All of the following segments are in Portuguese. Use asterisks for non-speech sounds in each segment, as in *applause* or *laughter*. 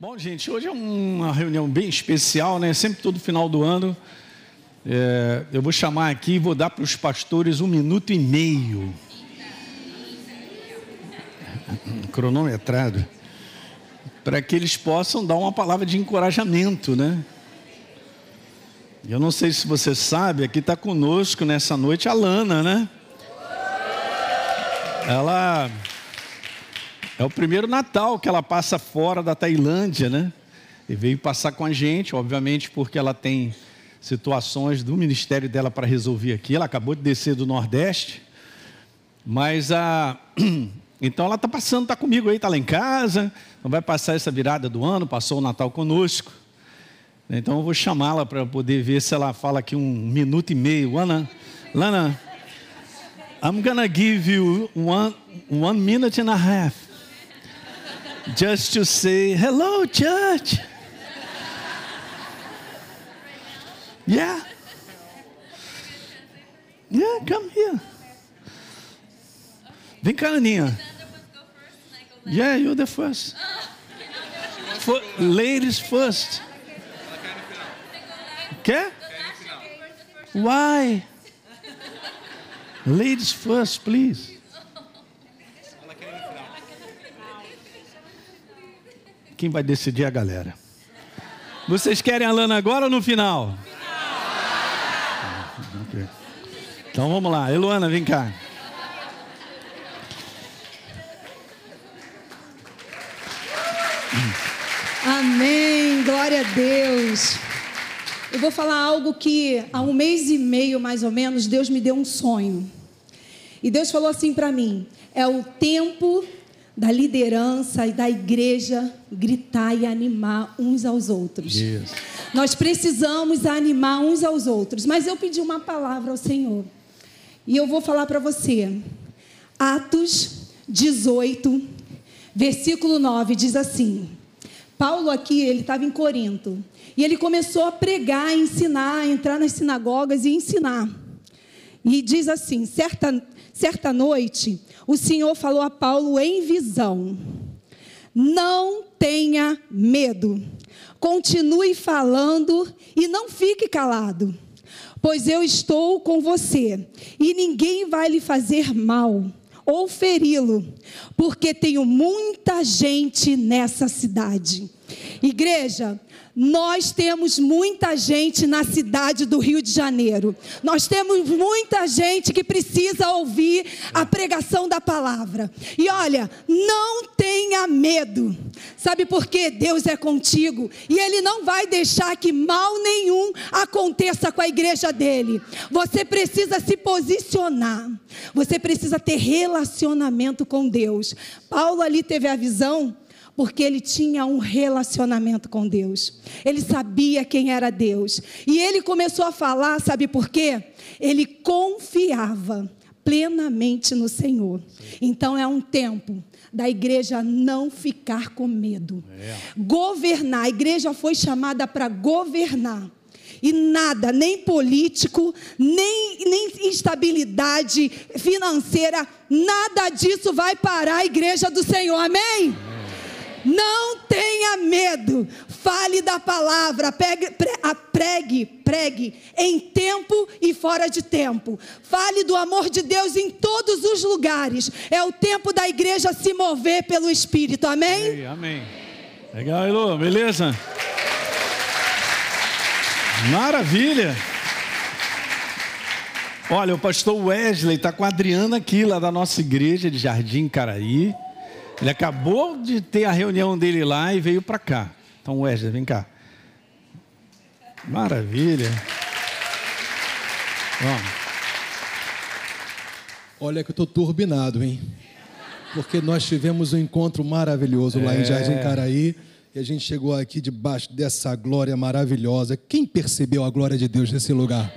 Bom, gente, hoje é uma reunião bem especial, né? Sempre todo final do ano. É, eu vou chamar aqui e vou dar para os pastores um minuto e meio. Cronometrado. Para que eles possam dar uma palavra de encorajamento, né? Eu não sei se você sabe, aqui está conosco nessa noite a Lana, né? Ela é o primeiro Natal que ela passa fora da Tailândia, né? E veio passar com a gente, obviamente, porque ela tem situações do ministério dela para resolver aqui. Ela acabou de descer do Nordeste, mas a. *clears throat* Então ela está passando, está comigo aí, está lá em casa, não vai passar essa virada do ano, passou o Natal conosco. Então eu vou chamá-la para poder ver se ela fala aqui um minuto e meio. Lana, Lana, I'm gonna give you one, one minute and a half just to say, hello, church. Yeah. Yeah, come here. Vem cá, Aninha. Yeah, you're the first. For, ladies first. Quer? Why? Ladies first, please. Quem vai decidir é a galera. Vocês querem a Lana agora ou no final? Okay. Então vamos lá. Eluana, vem cá. Amém. Glória a Deus. Eu vou falar algo que há um mês e meio, mais ou menos, Deus me deu um sonho. E Deus falou assim para mim: é o tempo da liderança e da igreja gritar e animar uns aos outros. Nós precisamos animar uns aos outros. Mas eu pedi uma palavra ao Senhor. E eu vou falar para você. Atos 18, versículo 9 diz assim: Paulo aqui, ele estava em Corinto. E ele começou a pregar, a ensinar, a entrar nas sinagogas e ensinar. E diz assim: certa, certa noite, o Senhor falou a Paulo em visão: Não tenha medo, continue falando e não fique calado, pois eu estou com você e ninguém vai lhe fazer mal ou feri-lo, porque tenho muita gente nessa cidade. Igreja, nós temos muita gente na cidade do Rio de Janeiro. Nós temos muita gente que precisa ouvir a pregação da palavra. E olha, não tenha medo. Sabe por quê? Deus é contigo e ele não vai deixar que mal nenhum aconteça com a igreja dele. Você precisa se posicionar. Você precisa ter relacionamento com Deus. Paulo ali teve a visão porque ele tinha um relacionamento com Deus. Ele sabia quem era Deus. E ele começou a falar, sabe por quê? Ele confiava plenamente no Senhor. Então é um tempo da igreja não ficar com medo. É. Governar, a igreja foi chamada para governar. E nada, nem político, nem, nem instabilidade financeira, nada disso vai parar a igreja do Senhor. Amém? Não tenha medo. Fale da palavra, pregue, pregue, pregue em tempo e fora de tempo. Fale do amor de Deus em todos os lugares. É o tempo da igreja se mover pelo Espírito. Amém? Ei, amém. Legal, Elô, beleza? Maravilha. Olha, o pastor Wesley está com a Adriana aqui, lá da nossa igreja de Jardim Caraí. Ele acabou de ter a reunião dele lá e veio para cá. Então, Wesley, vem cá. Maravilha. Vamos. Olha que eu estou turbinado, hein? Porque nós tivemos um encontro maravilhoso lá é. em Jardim Caraí. E a gente chegou aqui debaixo dessa glória maravilhosa. Quem percebeu a glória de Deus nesse lugar?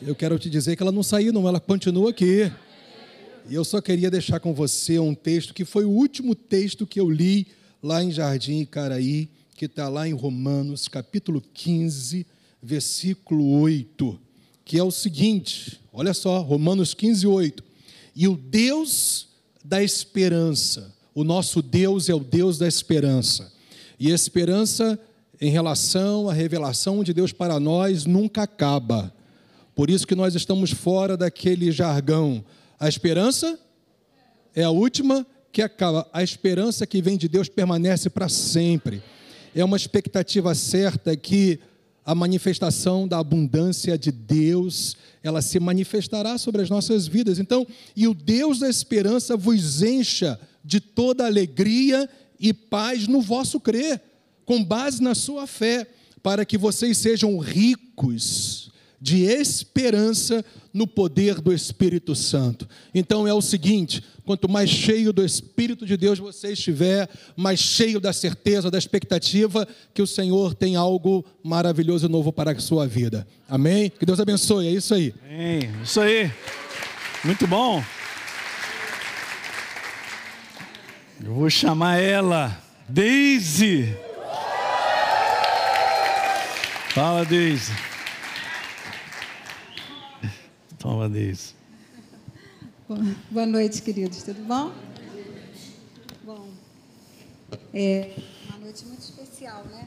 Eu quero te dizer que ela não saiu, não, ela continua aqui. E eu só queria deixar com você um texto que foi o último texto que eu li lá em Jardim Icaraí, que está lá em Romanos, capítulo 15, versículo 8, que é o seguinte: olha só, Romanos 15, 8. E o Deus da esperança, o nosso Deus é o Deus da esperança, E esperança em relação à revelação de Deus para nós nunca acaba. Por isso que nós estamos fora daquele jargão. A esperança é a última que acaba. A esperança que vem de Deus permanece para sempre. É uma expectativa certa que a manifestação da abundância de Deus, ela se manifestará sobre as nossas vidas. Então, e o Deus da esperança vos encha de toda alegria e paz no vosso crer, com base na sua fé, para que vocês sejam ricos de esperança no poder do Espírito Santo. Então é o seguinte: quanto mais cheio do Espírito de Deus você estiver, mais cheio da certeza, da expectativa que o Senhor tem algo maravilhoso e novo para a sua vida. Amém? Que Deus abençoe, é isso aí. Amém. Isso aí. Muito bom. Eu vou chamar ela, Daisy. Fala, Daisy. Toma, Deise. Boa noite, queridos. Tudo bom? Bom, é uma noite muito especial, né?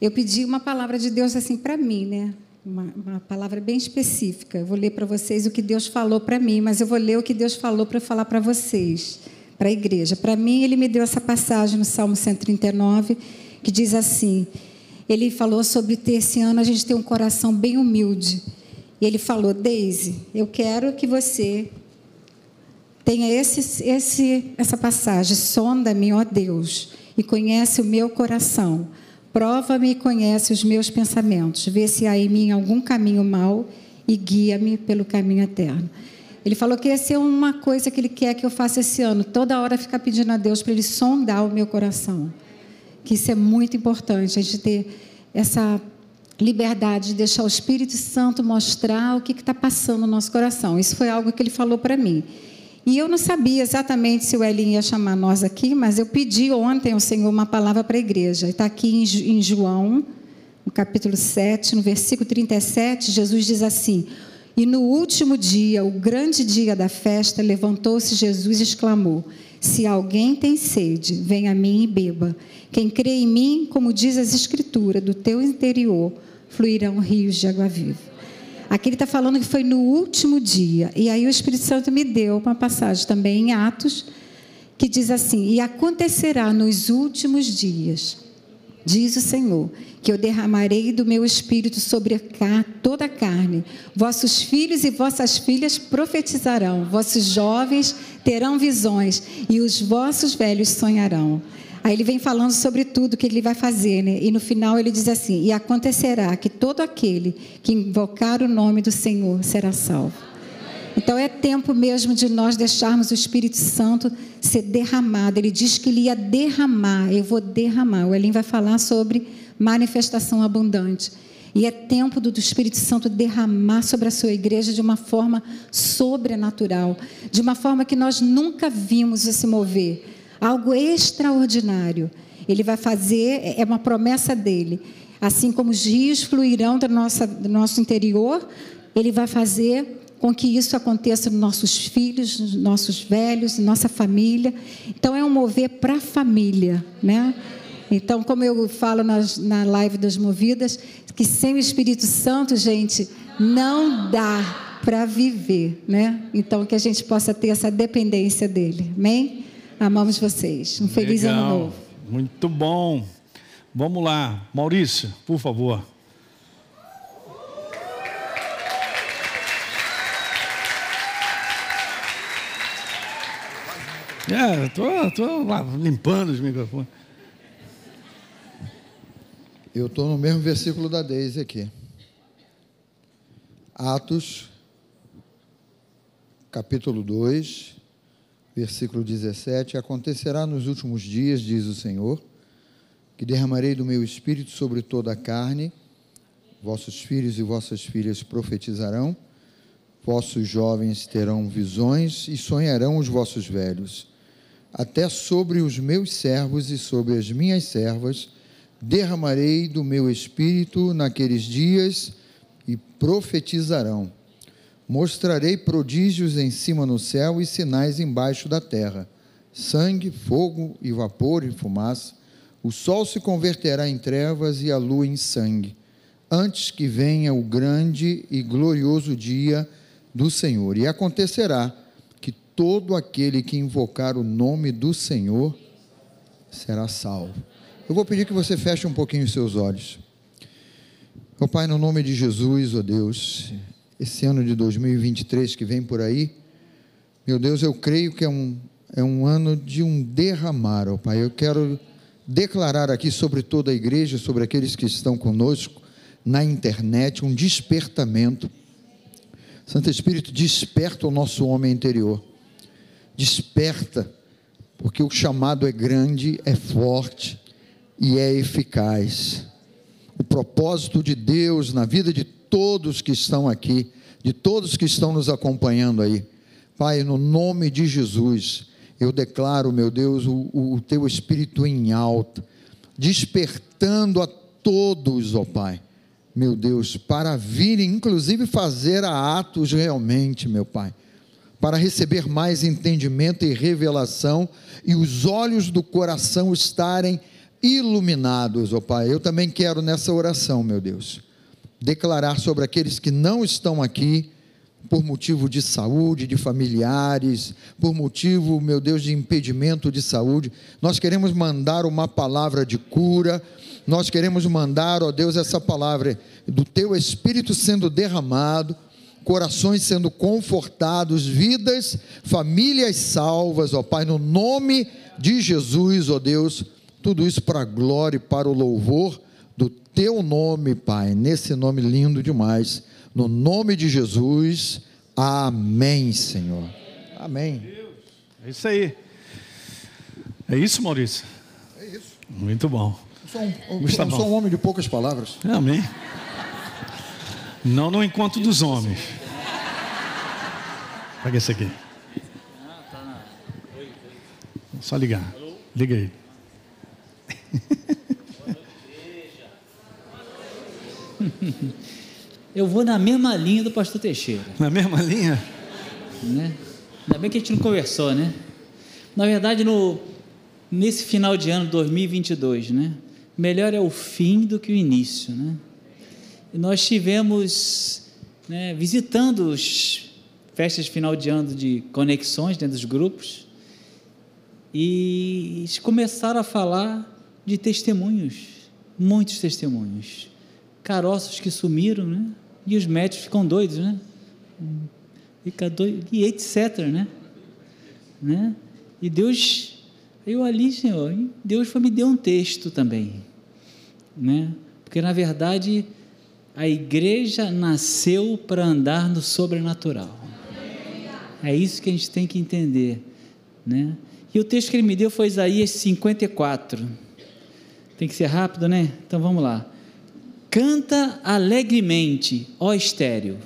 Eu pedi uma palavra de Deus assim para mim, né? Uma, uma, palavra bem específica. Eu vou ler para vocês o que Deus falou para mim, mas eu vou ler o que Deus falou para falar para vocês, para a igreja. Para mim, Ele me deu essa passagem no Salmo 139 que diz assim: Ele falou sobre ter esse ano a gente ter um coração bem humilde e ele falou: Daisy, eu quero que você tenha esse, esse, essa passagem. Sonda-me, ó Deus, e conhece o meu coração. Prova-me e conhece os meus pensamentos. Vê se há em mim algum caminho mau e guia-me pelo caminho eterno. Ele falou que essa é uma coisa que ele quer que eu faça esse ano. Toda hora ficar pedindo a Deus para ele sondar o meu coração. Que isso é muito importante, a gente ter essa liberdade de deixar o Espírito Santo mostrar o que está passando no nosso coração. Isso foi algo que ele falou para mim. E eu não sabia exatamente se o Elinho ia chamar nós aqui, mas eu pedi ontem ao Senhor uma palavra para a igreja. Está aqui em João, no capítulo 7, no versículo 37, Jesus diz assim: E no último dia, o grande dia da festa, levantou-se Jesus e exclamou: Se alguém tem sede, venha a mim e beba. Quem crê em mim, como diz as Escrituras, do teu interior fluirão rios de água viva. Aqui ele está falando que foi no último dia. E aí o Espírito Santo me deu uma passagem também em Atos, que diz assim: E acontecerá nos últimos dias, diz o Senhor, que eu derramarei do meu espírito sobre toda a carne. Vossos filhos e vossas filhas profetizarão, vossos jovens terão visões, e os vossos velhos sonharão. Aí ele vem falando sobre tudo que ele vai fazer, né? E no final ele diz assim: E acontecerá que todo aquele que invocar o nome do Senhor será salvo. Então é tempo mesmo de nós deixarmos o Espírito Santo ser derramado. Ele diz que ele ia derramar, eu vou derramar. O Elim vai falar sobre manifestação abundante. E é tempo do, Espírito Santo derramar sobre a sua igreja de uma forma sobrenatural, de uma forma que nós nunca vimos se mover algo extraordinário. Ele vai fazer, é uma promessa dele. Assim como os rios fluirão do nosso, do nosso interior, ele vai fazer com que isso aconteça nos nossos filhos, nos nossos velhos, nossa família. Então é um mover para a família, né? Então, como eu falo nas, na live das movidas, que sem o Espírito Santo, gente, não dá para viver, né? Então que a gente possa ter essa dependência dele. Amém? Amamos vocês. Um feliz Legal. ano novo. Muito bom. Vamos lá, Maurício, por favor. É, tô, tô limpando os microfones. Eu estou no mesmo versículo da Deise aqui. Atos, capítulo 2, versículo 17: Acontecerá nos últimos dias, diz o Senhor, que derramarei do meu espírito sobre toda a carne, vossos filhos e vossas filhas profetizarão, vossos jovens terão visões e sonharão os vossos velhos. Até sobre os meus servos e sobre as minhas servas derramarei do meu espírito naqueles dias e profetizarão. Mostrarei prodígios em cima no céu e sinais embaixo da terra: sangue, fogo e vapor e fumaça. o sol se converterá em trevas e a lua em sangue, antes que venha o grande e glorioso dia do Senhor. E acontecerá que todo aquele que invocar o nome do Senhor será salvo. Eu vou pedir que você feche um pouquinho os seus olhos. Meu Pai, no nome de Jesus, ó oh Deus, esse ano de 2023 que vem por aí, meu Deus, eu creio que é um, é um ano de um derramar, ó Pai. Eu quero declarar aqui sobre toda a igreja, sobre aqueles que estão conosco na internet, um despertamento. Santo Espírito, desperta o nosso homem interior. Desperta, porque o chamado é grande, é forte e é eficaz. O propósito de Deus na vida de todos que estão aqui, de todos que estão nos acompanhando aí. Pai, no nome de Jesus, eu declaro, meu Deus, o, o teu espírito em alta, despertando a todos, ó Pai, meu Deus, para virem, inclusive, fazer atos realmente, meu Pai, para receber mais entendimento e revelação e os olhos do coração estarem iluminados, ó Pai. Eu também quero nessa oração, meu Deus, declarar sobre aqueles que não estão aqui por motivo de saúde, de familiares, por motivo, meu Deus, de impedimento de saúde. Nós queremos mandar uma palavra de cura, nós queremos mandar, ó Deus, essa palavra do teu Espírito sendo derramado, corações sendo confortados, vidas, famílias salvas, ó Pai, no nome de Jesus, ó Deus, tudo isso para a glória e para o louvor teu nome, Pai, nesse nome lindo demais no nome de Jesus, amém, Senhor. Amém. É isso aí. É isso, Maurício? É isso. Muito bom. Eu sou um, eu sou um homem de poucas palavras. Amém. Não no encontro dos homens. Pega esse aqui. Só ligar. Liga aí. *laughs* *laughs* Eu vou na mesma linha do pastor Teixeira. Na mesma linha? Né? Ainda bem que a gente não conversou, né? Na verdade, no, nesse final de ano 2022, né? Melhor é o fim do que o início, né? E nós tivemos, né, visitando as festas de final de ano de conexões dentro dos grupos, e eles começaram a falar de testemunhos, muitos testemunhos, caroços que sumiram, né? E os médicos ficam doidos, né? Fica doido, e etc, né? né? E Deus, eu ali, Senhor, Deus foi me deu um texto também, né? Porque na verdade a igreja nasceu para andar no sobrenatural. É isso que a gente tem que entender, né? E o texto que ele me deu foi Isaías 54. Tem que ser rápido, né? Então vamos lá. Canta alegremente, ó estéreo,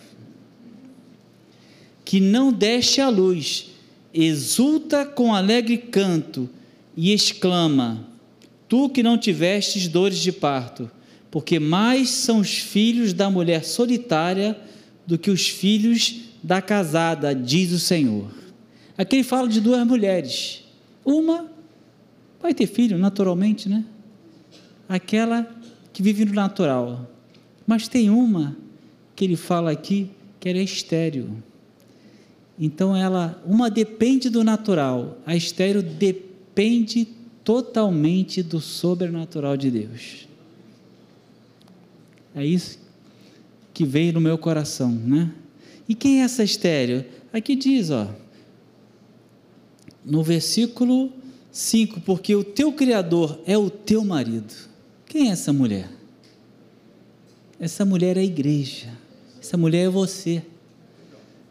que não deste a luz, exulta com alegre canto e exclama: Tu que não tivestes dores de parto, porque mais são os filhos da mulher solitária do que os filhos da casada, diz o Senhor. Aqui ele fala de duas mulheres. Uma vai ter filho naturalmente, né? Aquela que vive no natural. Mas tem uma que ele fala aqui que ela é estéreo. Então ela, uma depende do natural, a estéreo depende totalmente do sobrenatural de Deus. É isso que veio no meu coração, né? E quem é essa estéreo? Aqui diz, ó, no versículo 5, porque o teu Criador é o teu marido. Quem é essa mulher? Essa mulher é a igreja. Essa mulher é você.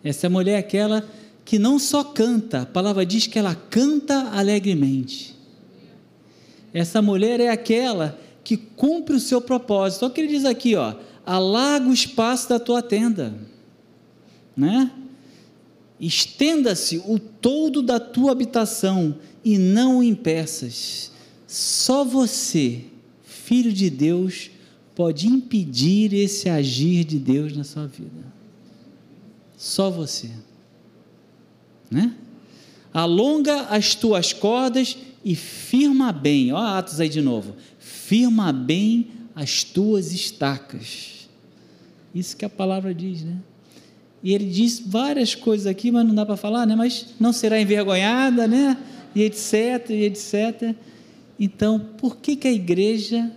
Essa mulher é aquela que não só canta, a palavra diz que ela canta alegremente. Essa mulher é aquela que cumpre o seu propósito. Olha o que ele diz aqui, ó, alarga o espaço da tua tenda, né? Estenda-se o todo da tua habitação e não o impeças. Só você filho de Deus pode impedir esse agir de Deus na sua vida. Só você. Né? Alonga as tuas cordas e firma bem, ó Atos aí de novo, firma bem as tuas estacas. Isso que a palavra diz, né? E ele diz várias coisas aqui, mas não dá para falar, né? Mas não será envergonhada, né? E etc, e etc. Então, por que, que a igreja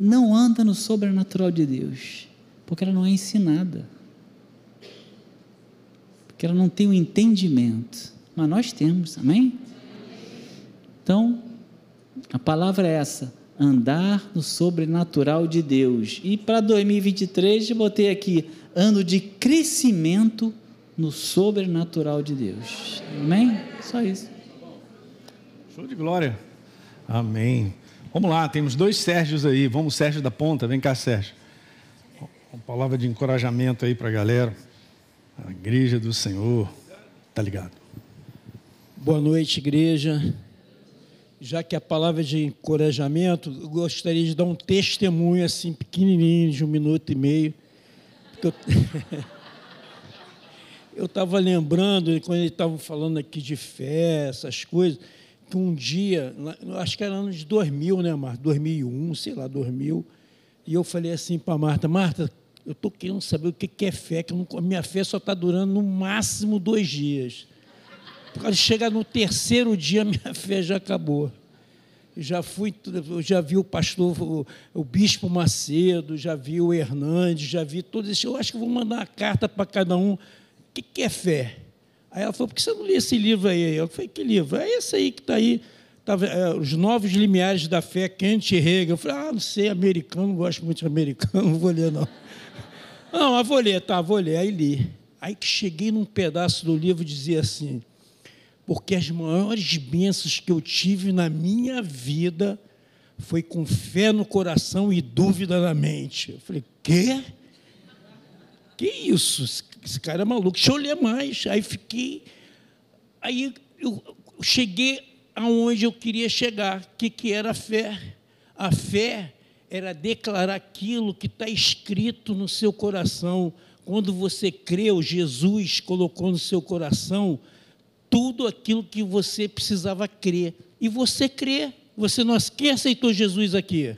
não anda no sobrenatural de Deus? Porque ela não é ensinada. Porque ela não tem o um entendimento. Mas nós temos, amém? Então, a palavra é essa: andar no sobrenatural de Deus. E para 2023, eu botei aqui: ano de crescimento no sobrenatural de Deus. Amém? Só isso. Show de glória. Amém. Vamos lá, temos dois Sérgios aí. Vamos, Sérgio da Ponta. Vem cá, Sérgio. Uma palavra de encorajamento aí para a galera. A igreja do Senhor. Tá ligado? Boa noite, igreja já que a palavra de encorajamento, eu gostaria de dar um testemunho assim pequenininho, de um minuto e meio. eu *laughs* estava lembrando, quando ele estava falando aqui de fé, essas coisas, que um dia, acho que era ano de 2000, né, Marta? 2001, sei lá, 2000. E eu falei assim para Marta: Marta, eu estou querendo saber o que é fé, que a minha fé só está durando no máximo dois dias. Quando chegar no terceiro dia, *laughs* minha fé já acabou. Já fui, já vi o pastor, o, o bispo Macedo, já vi o Hernandes, já vi todos esses. Eu acho que vou mandar uma carta para cada um. O que é fé? Aí ela falou, por que você não lê esse livro aí? Eu falei, que livro? É esse aí que está aí, tá, é, Os Novos Limiares da Fé, Kent Hegel. Eu falei, ah, não sei, americano, não gosto muito de americano, *laughs* não vou ler, não. Não, mas vou ler, tá, vou ler. Aí li. Aí que cheguei num pedaço do livro dizia assim, porque as maiores bênçãos que eu tive na minha vida foi com fé no coração e dúvida na mente. Eu falei, quê? Que isso? Esse cara é maluco. Deixa eu ler mais. Aí fiquei. Aí eu cheguei aonde eu queria chegar. O que, que era a fé? A fé era declarar aquilo que está escrito no seu coração. Quando você creu, Jesus colocou no seu coração tudo aquilo que você precisava crer. E você crê. Você não quem aceitou Jesus aqui?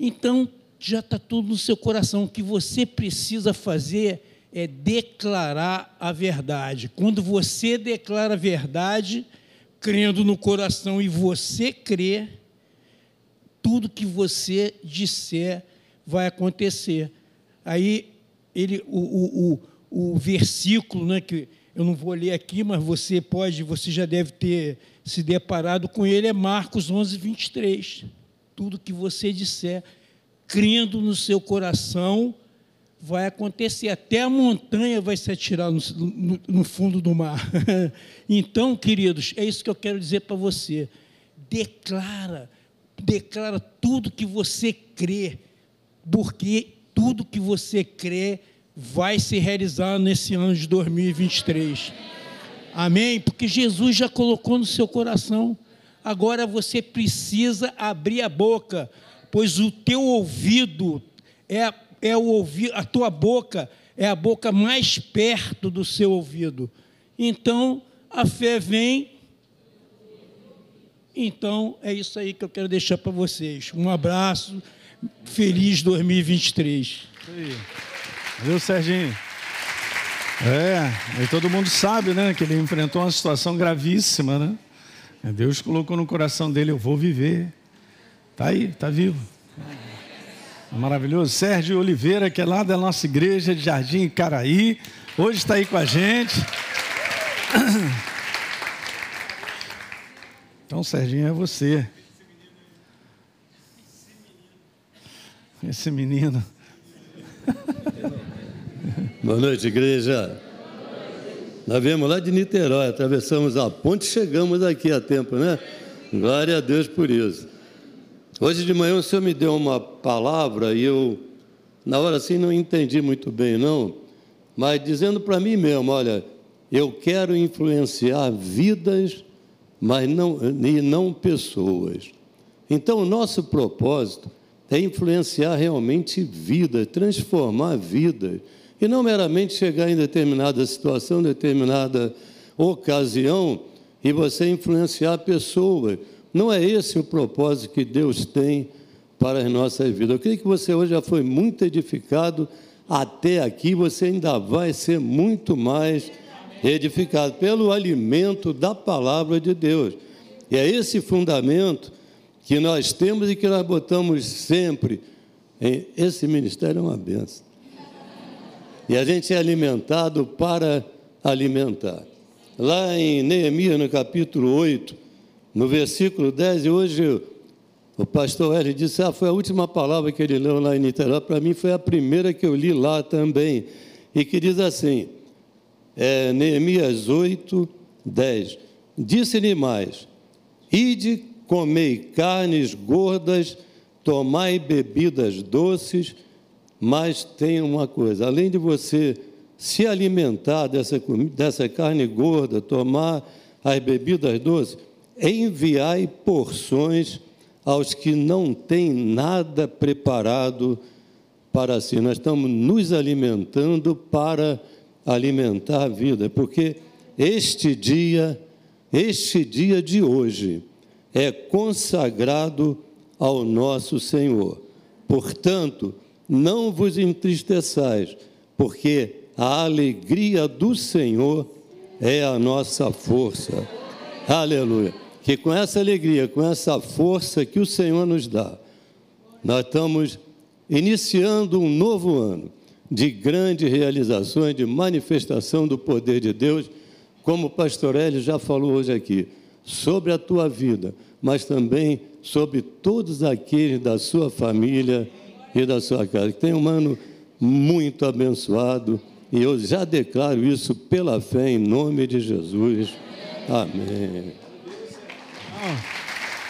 Então, já está tudo no seu coração. O que você precisa fazer é declarar a verdade. Quando você declara a verdade, crendo no coração e você crê, tudo que você disser vai acontecer. Aí ele, o, o, o, o versículo né, que eu não vou ler aqui, mas você pode, você já deve ter se deparado com ele, é Marcos 11, 23. Tudo que você disser, crendo no seu coração, vai acontecer. Até a montanha vai se atirar no, no, no fundo do mar. *laughs* então, queridos, é isso que eu quero dizer para você. Declara, declara tudo que você crê, porque tudo que você crê vai se realizar nesse ano de 2023. Amém? Porque Jesus já colocou no seu coração. Agora você precisa abrir a boca, pois o teu ouvido é, é o ouvido, a tua boca é a boca mais perto do seu ouvido. Então, a fé vem. Então, é isso aí que eu quero deixar para vocês. Um abraço. Feliz 2023. Isso aí. Viu, Serginho? É, e todo mundo sabe, né, que ele enfrentou uma situação gravíssima, né? Deus colocou no coração dele, eu vou viver. Tá aí, tá vivo. Maravilhoso. Sérgio Oliveira, que é lá da nossa igreja de Jardim Caraí, hoje está aí com a gente. *coughs* Então, Serginho, é você. Esse menino. *laughs* Boa noite, igreja. Nós viemos lá de Niterói, atravessamos a ponte e chegamos aqui a tempo, né? Glória a Deus por isso. Hoje de manhã o Senhor me deu uma palavra e eu, na hora assim, não entendi muito bem, não, mas dizendo para mim mesmo: olha, eu quero influenciar vidas, mas não, e não pessoas. Então, o nosso propósito é influenciar realmente vidas, transformar vidas e não meramente chegar em determinada situação, determinada ocasião e você influenciar pessoas. Não é esse o propósito que Deus tem para as nossas vidas. Eu creio que você hoje já foi muito edificado até aqui, você ainda vai ser muito mais edificado pelo alimento da palavra de Deus. E é esse fundamento que nós temos e que nós botamos sempre. Em, esse ministério é uma benção. E a gente é alimentado para alimentar. Lá em Neemias, no capítulo 8, no versículo 10, e hoje o pastor Hélio disse: Ah, foi a última palavra que ele leu lá em Niterói. Para mim, foi a primeira que eu li lá também. E que diz assim: é, Neemias 8, 10. Disse-lhe mais: Ide, comei carnes gordas, tomai bebidas doces, mas tem uma coisa: além de você se alimentar dessa, dessa carne gorda, tomar as bebidas doces, enviai porções aos que não têm nada preparado para si. Nós estamos nos alimentando para alimentar a vida, porque este dia, este dia de hoje, é consagrado ao nosso Senhor. Portanto, não vos entristeçais, porque a alegria do Senhor é a nossa força. Aleluia. Que com essa alegria, com essa força que o Senhor nos dá, nós estamos iniciando um novo ano de grandes realizações, de manifestação do poder de Deus, como o pastor Hélio já falou hoje aqui, sobre a tua vida, mas também sobre todos aqueles da sua família e da sua casa. Que tenha um ano muito abençoado e eu já declaro isso pela fé em nome de Jesus. Amém.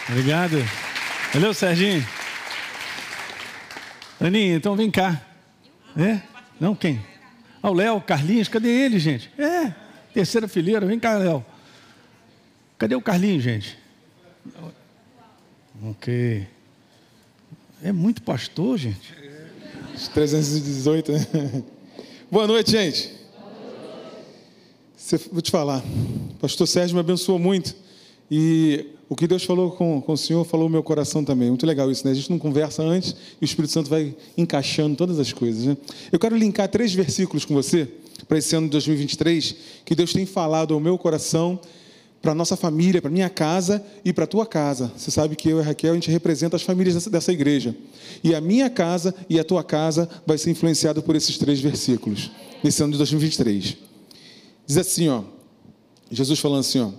Obrigado. Valeu, Serginho. Aninha, então vem cá. É? Não, quem? Ah, o Léo, Carlinhos, cadê ele, gente? É, terceira fileira, vem cá, Léo. Cadê o Carlinhos, gente? Ok. É muito pastor, gente. 318, né? Boa noite, gente. Vou te falar, pastor Sérgio me abençoou muito. E o que Deus falou com, com o Senhor falou no meu coração também. Muito legal isso, né? A gente não conversa antes e o Espírito Santo vai encaixando todas as coisas. Né? Eu quero linkar três versículos com você para esse ano de 2023 que Deus tem falado ao meu coração, para nossa família, para minha casa e para tua casa. Você sabe que eu e a Raquel, a gente representa as famílias dessa, dessa igreja. E a minha casa e a tua casa vai ser influenciada por esses três versículos, nesse ano de 2023. Diz assim, ó, Jesus falando assim, ó,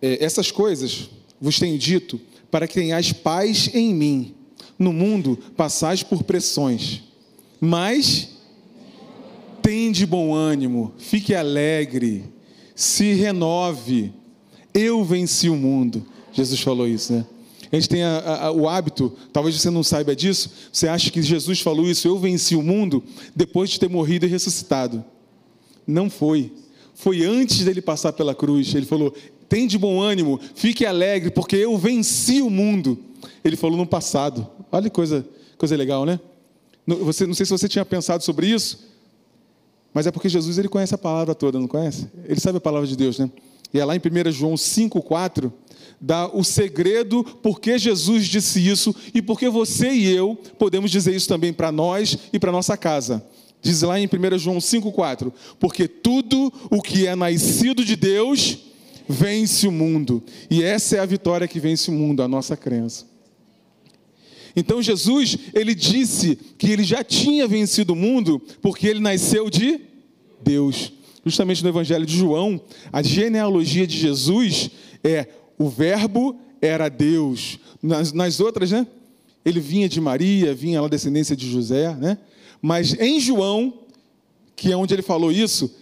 essas coisas vos tenho dito para que tenhais paz em mim. No mundo passais por pressões, mas tende bom ânimo, fique alegre, se renove. Eu venci o mundo. Jesus falou isso, né? A gente tem a, a, o hábito, talvez você não saiba disso, você acha que Jesus falou isso, eu venci o mundo, depois de ter morrido e ressuscitado. Não foi. Foi antes dele passar pela cruz. Ele falou: tem de bom ânimo, fique alegre, porque eu venci o mundo. Ele falou no passado. Olha que coisa, coisa legal, né? Você, não sei se você tinha pensado sobre isso, mas é porque Jesus ele conhece a palavra toda, não conhece? Ele sabe a palavra de Deus, né? E é lá em 1 João 5,4 dá o segredo porque Jesus disse isso e porque você e eu podemos dizer isso também para nós e para nossa casa. Diz lá em 1 João 5,4: Porque tudo o que é nascido de Deus vence o mundo. E essa é a vitória que vence o mundo, a nossa crença. Então Jesus, ele disse que ele já tinha vencido o mundo porque ele nasceu de Deus. Justamente no Evangelho de João, a genealogia de Jesus é o Verbo era Deus. Nas, nas outras, né? Ele vinha de Maria, vinha lá descendência de José, né? Mas em João, que é onde ele falou isso,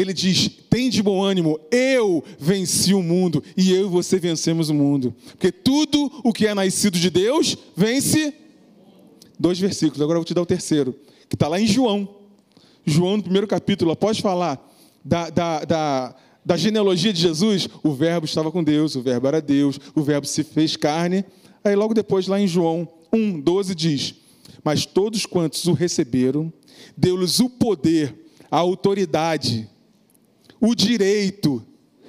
ele diz: tem de bom ânimo, eu venci o mundo e eu e você vencemos o mundo. Porque tudo o que é nascido de Deus vence. Dois versículos, agora eu vou te dar o terceiro, que está lá em João. João, no primeiro capítulo, após falar da, da, da, da genealogia de Jesus, o Verbo estava com Deus, o Verbo era Deus, o Verbo se fez carne. Aí logo depois, lá em João 1, 12, diz: Mas todos quantos o receberam, deu-lhes o poder, a autoridade o direito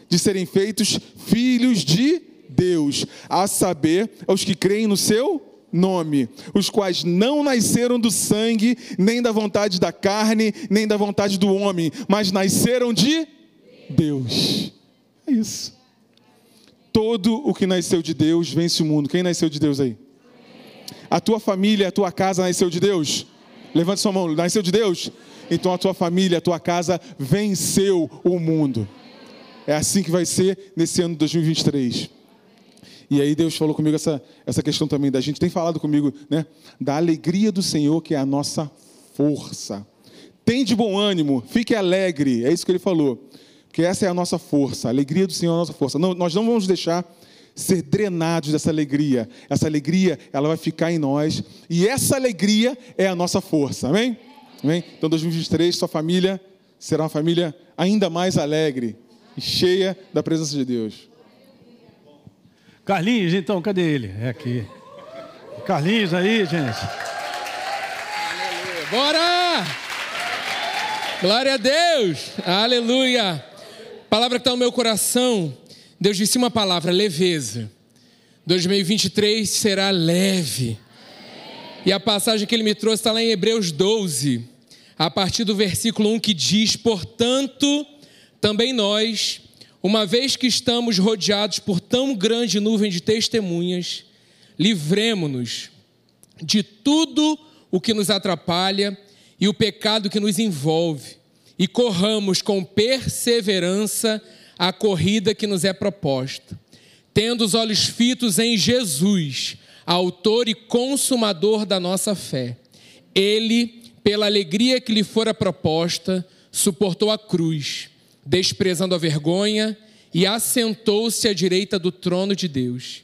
de serem feitos filhos de Deus, a saber, aos que creem no seu nome, os quais não nasceram do sangue, nem da vontade da carne, nem da vontade do homem, mas nasceram de Deus. É isso. Todo o que nasceu de Deus vence o mundo. Quem nasceu de Deus aí? A tua família, a tua casa nasceu de Deus? Levante sua mão, nasceu de Deus? Então a tua família, a tua casa venceu o mundo. É assim que vai ser nesse ano de 2023. E aí Deus falou comigo essa, essa questão também da gente, tem falado comigo, né? Da alegria do Senhor, que é a nossa força. Tem de bom ânimo, fique alegre, é isso que ele falou. Porque essa é a nossa força, a alegria do Senhor é a nossa força. Não, nós não vamos deixar ser drenados dessa alegria. Essa alegria, ela vai ficar em nós. E essa alegria é a nossa força, amém? Amém? Então, 2023, sua família será uma família ainda mais alegre e cheia da presença de Deus. Carlinhos, então, cadê ele? É aqui. Carlinhos aí, gente. Bora! Glória a Deus! Aleluia! Palavra que está no meu coração. Deus disse uma palavra: leveza. 2023 será leve. E a passagem que ele me trouxe está lá em Hebreus 12, a partir do versículo 1 que diz: Portanto, também nós, uma vez que estamos rodeados por tão grande nuvem de testemunhas, livremo-nos de tudo o que nos atrapalha e o pecado que nos envolve, e corramos com perseverança a corrida que nos é proposta, tendo os olhos fitos em Jesus, autor e consumador da nossa fé. Ele, pela alegria que lhe fora proposta, suportou a cruz desprezando a vergonha, e assentou-se à direita do trono de Deus.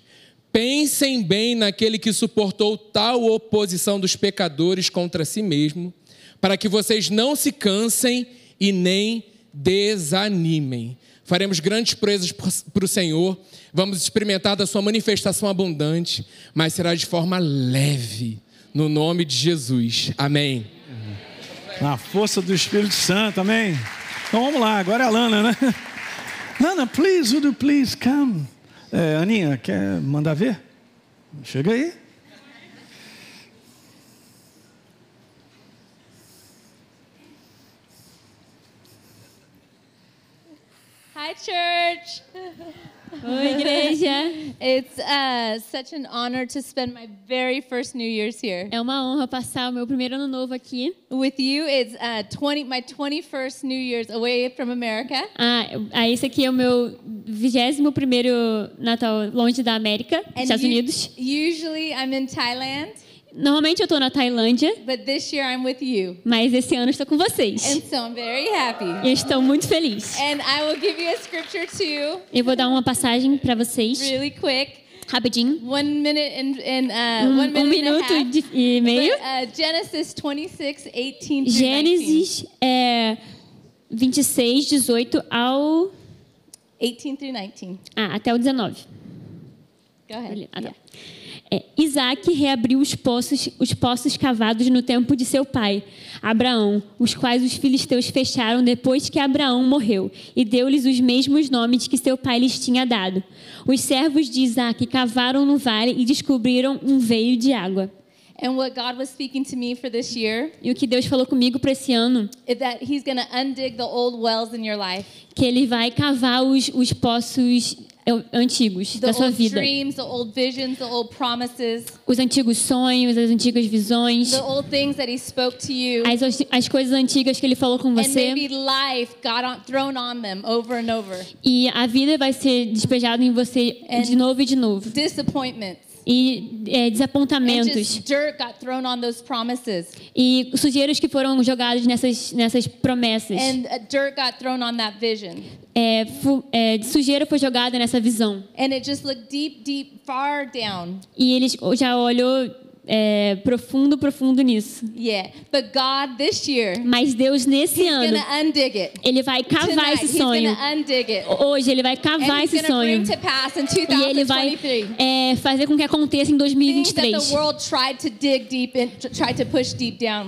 Pensem bem naquele que suportou tal oposição dos pecadores contra si mesmo, para que vocês não se cansem e nem desanimem. Faremos grandes proezas para o Senhor, vamos experimentar da sua manifestação abundante, mas será de forma leve, no nome de Jesus. Amém. Na força do Espírito Santo, amém. Então vamos lá, agora é a Lana, né? Lana, please, would you please come? É, Aninha, quer mandar ver? Chega aí. Hi, church. *laughs* Oi, igreja. It's uh, such an honor to spend my very first New Year's here. É uma honra passar o meu primeiro ano novo aqui. With you, it's uh, 20, my 21st New Year's away from America. Ah, ah, esse aqui é o meu 21 primeiro Natal longe da América, And Estados Unidos. Usually, I'm in Thailand, Normalmente eu tô na Tailândia, but this year I'm with you. mas esse ano estou com vocês. And so I'm very happy. E estou muito feliz. And I will give you a scripture too, Eu vou dar uma passagem para vocês, really quick. rapidinho. One minute and, and uh, Um, one um minute and a minuto half. de- e meio. But, uh, Genesis 26, 18 through 19. Gênesis é, 26, 18 ao. 18 through 19. Ah, até o 19. Go ahead. Ah, tá. É, Isaac reabriu os poços, os poços cavados no tempo de seu pai, Abraão, os quais os filisteus fecharam depois que Abraão morreu, e deu-lhes os mesmos nomes que seu pai lhes tinha dado. Os servos de Isaac cavaram no vale e descobriram um veio de água. And what God was speaking to me for this year E o que Deus falou comigo para esse ano, que Ele vai cavar os, os poços antigos the da sua old vida. Os antigos sonhos, as antigas visões, the old things that He spoke to you. as, as coisas antigas que Ele falou com você. E a vida vai ser despejada em você de novo e de novo. E é, And desapontamentos. E sujeiras que foram jogadas nessas, nessas promessas. And uh, dirt got thrown on that vision. É, é, sujeira foi jogada nessa visão. And it just looked deep, deep, far down. E eles já olhou é, profundo, profundo nisso. Yeah. But God this year, Mas Deus, nesse ano, undig it. Ele vai cavar Tonight, esse sonho. undig it. Hoje, Ele vai cavar And esse bring sonho. to pass in E Ele vai 2023. é, fazer com que aconteça em Things that 2023. the world tried to dig deep and t- tried to push deep down.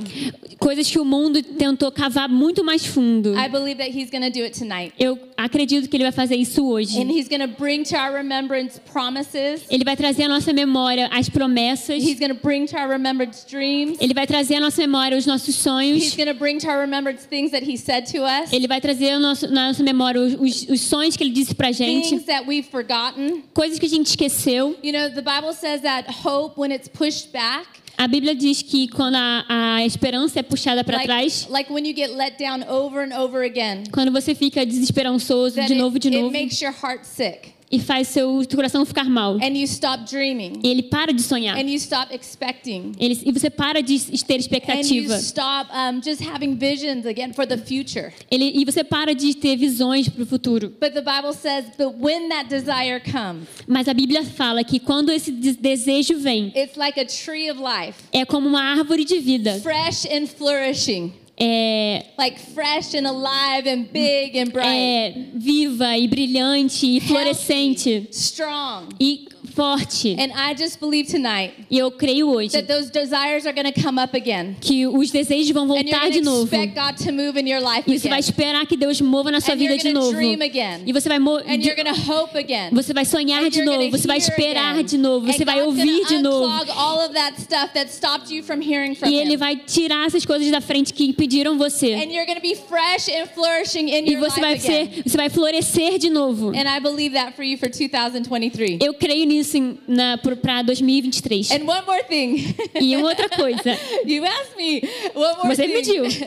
Coisas que o mundo tentou cavar muito mais fundo. I believe that He's do it tonight. Eu acredito que ele vai fazer isso hoje. And He's bring to our remembrance promises. Ele vai trazer à nossa memória as promessas. He's going to bring to our remembrance dreams. Ele vai trazer à nossa memória os nossos He's sonhos. going to bring to our remembrance things that He said to us, Ele vai trazer ao nosso, na nossa memória os, os- os sonhos que ele disse pra gente, things that we've forgotten. coisas que a gente esqueceu. You know, the Bible says that hope, when it's pushed back, A Bíblia diz que quando a, a esperança é puxada para trás, like, like when you get let down over and over again, quando você fica desesperançoso de it, novo e de it novo makes your heart sick. E faz seu coração ficar mal. And you stop dreaming. E ele para de sonhar. And you stop expecting. Ele, e você para de ter expectativa. stop um, just having visions again for the future. Ele, e você para de ter visões para o futuro. But the Bible says, but when that desire comes, Mas a Bíblia fala que quando esse de- desejo vem, it's like a tree of life, é como uma árvore de vida. fresh and flourishing, É, like fresh and alive and big and bright, é viva e brilhante e florescente strong. e forte. And I just believe tonight E eu creio hoje that those desires are going to come up again. que os desejos vão voltar de going to novo. expect God to move in your life E você vai again. esperar que Deus mova na sua And vida you're de gonna novo. dream again. E você vai And you're to hope again. você vai sonhar And de you're novo, gonna você vai esperar again. de novo, você And vai God's ouvir gonna de novo. all of that stuff that stopped you from hearing from E ele him. vai tirar essas coisas da frente que impediram você. And you're going to be fresh and flourishing in E your você vai life again. ser, você vai florescer de novo. And I believe that for you for 2023. Eu creio nisso na para 2023. And one more thing. *laughs* E uma outra coisa. *laughs* you asked me. One more Você thing. pediu. *laughs*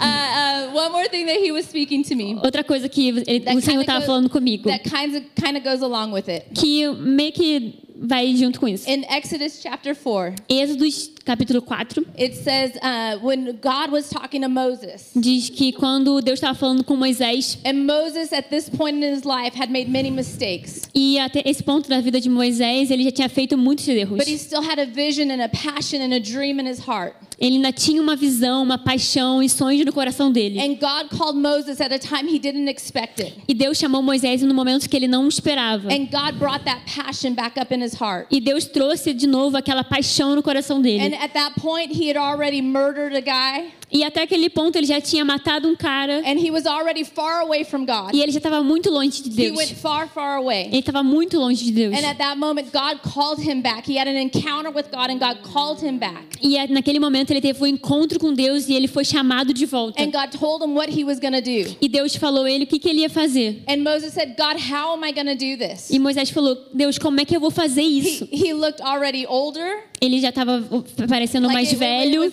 Uh, uh, one more thing that he was speaking to me. Outra coisa que ele, That o Senhor estava falando comigo, That kind of kind of goes along with it. que meio que vai junto com isso. In Exodus chapter 4, Êxodos capítulo 4 it says uh, when God was talking to Moses, diz que quando Deus estava falando com Moisés and Moses at this point in his life had made many mistakes, e até esse ponto da vida de Moisés ele já tinha feito muitos erros. but he still had a vision and a passion and a dream in his heart. Ele ainda tinha uma visão, uma paixão e sonhos no coração dele. And God called Moses at a time he didn't expect it. E Deus chamou Moisés no momento que ele não esperava. And God brought that passion back up in his heart. E Deus trouxe de novo aquela paixão no coração And dele. at that point, he had already murdered a guy, E até aquele ponto ele já tinha matado um cara and he was already far away from God. e ele já estava muito longe de He Deus. went far, far away. Ele estava muito longe de Deus. And at that moment, God called him back. He had an encounter with God, and God called him back. E naquele momento ele teve um encontro com Deus e ele foi chamado de volta. And God told him what he was going to do. E Deus falou a ele o que, que ele ia fazer. And Moses said, God, how am I going to do this? E Moisés falou: Deus, como é que eu vou fazer He, isso? he looked already older. Ele já estava parecendo Like mais velho,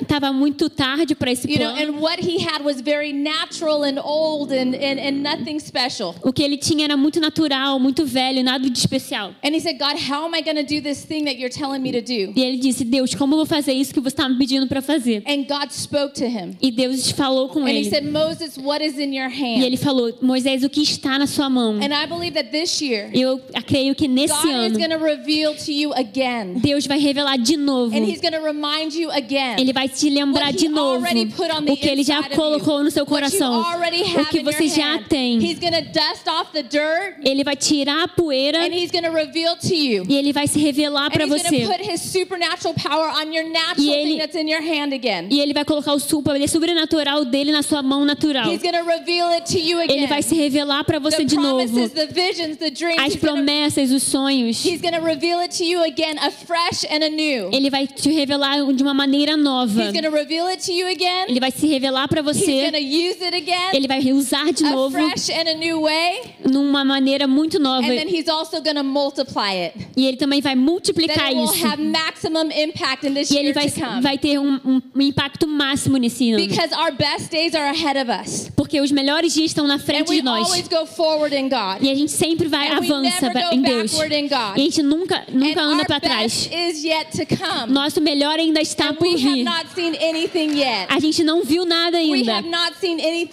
estava muito tarde para esse You know, plano. and what he had was very natural and old and, and, and nothing special. O que ele tinha era muito natural, muito velho, nada de especial. And he said, God, how am I going to do this thing that you're telling me to do? E ele disse: Deus, como eu vou fazer isso que você está me pedindo para fazer? And God spoke to him. E Deus falou com And he ele. said, Moses, what is in your E hand? ele falou: Moisés, o que está na sua mão? And I believe that this year, Eu creio que nesse God is ano going to reveal to you again. Deus vai revelar de novo. And he's going to remind you again. Ele vai te lembrar de novo already put on the o que ele já colocou no seu coração, o que você já hand. tem. He's going to dust off the dirt Ele vai tirar a poeira and he's going to reveal to you. e ele vai se revelar And para he's going você. to put his supernatural power on your natural E ele- thing that's in your hand again. E ele vai colocar o poder sobrenatural dele na sua mão natural. He's going to reveal it to you again. Ele vai se revelar para você de novo. As promessas, os sonhos. He's going to reveal it to you again, afresh and anew. Ele vai te revelar de uma maneira nova. He's to reveal it to you again. Ele vai se revelar para He's você. to use it again, Ele vai usar de novo afresh and a new way. numa maneira muito nova. And then he's also to multiply it. E ele também vai multiplicar it will isso. have maximum impact in this E ele vai, vai ter um, um- impacto máximo nesse ano. Because our best days are ahead of us. Porque os melhores dias estão na And frente we de nós. always go forward in God. E a gente sempre vai And we avança em Deus. E a gente nunca, nunca and anda para trás. is yet to come. Nosso melhor ainda está por we have vir. not seen anything yet. A gente não viu nada ainda.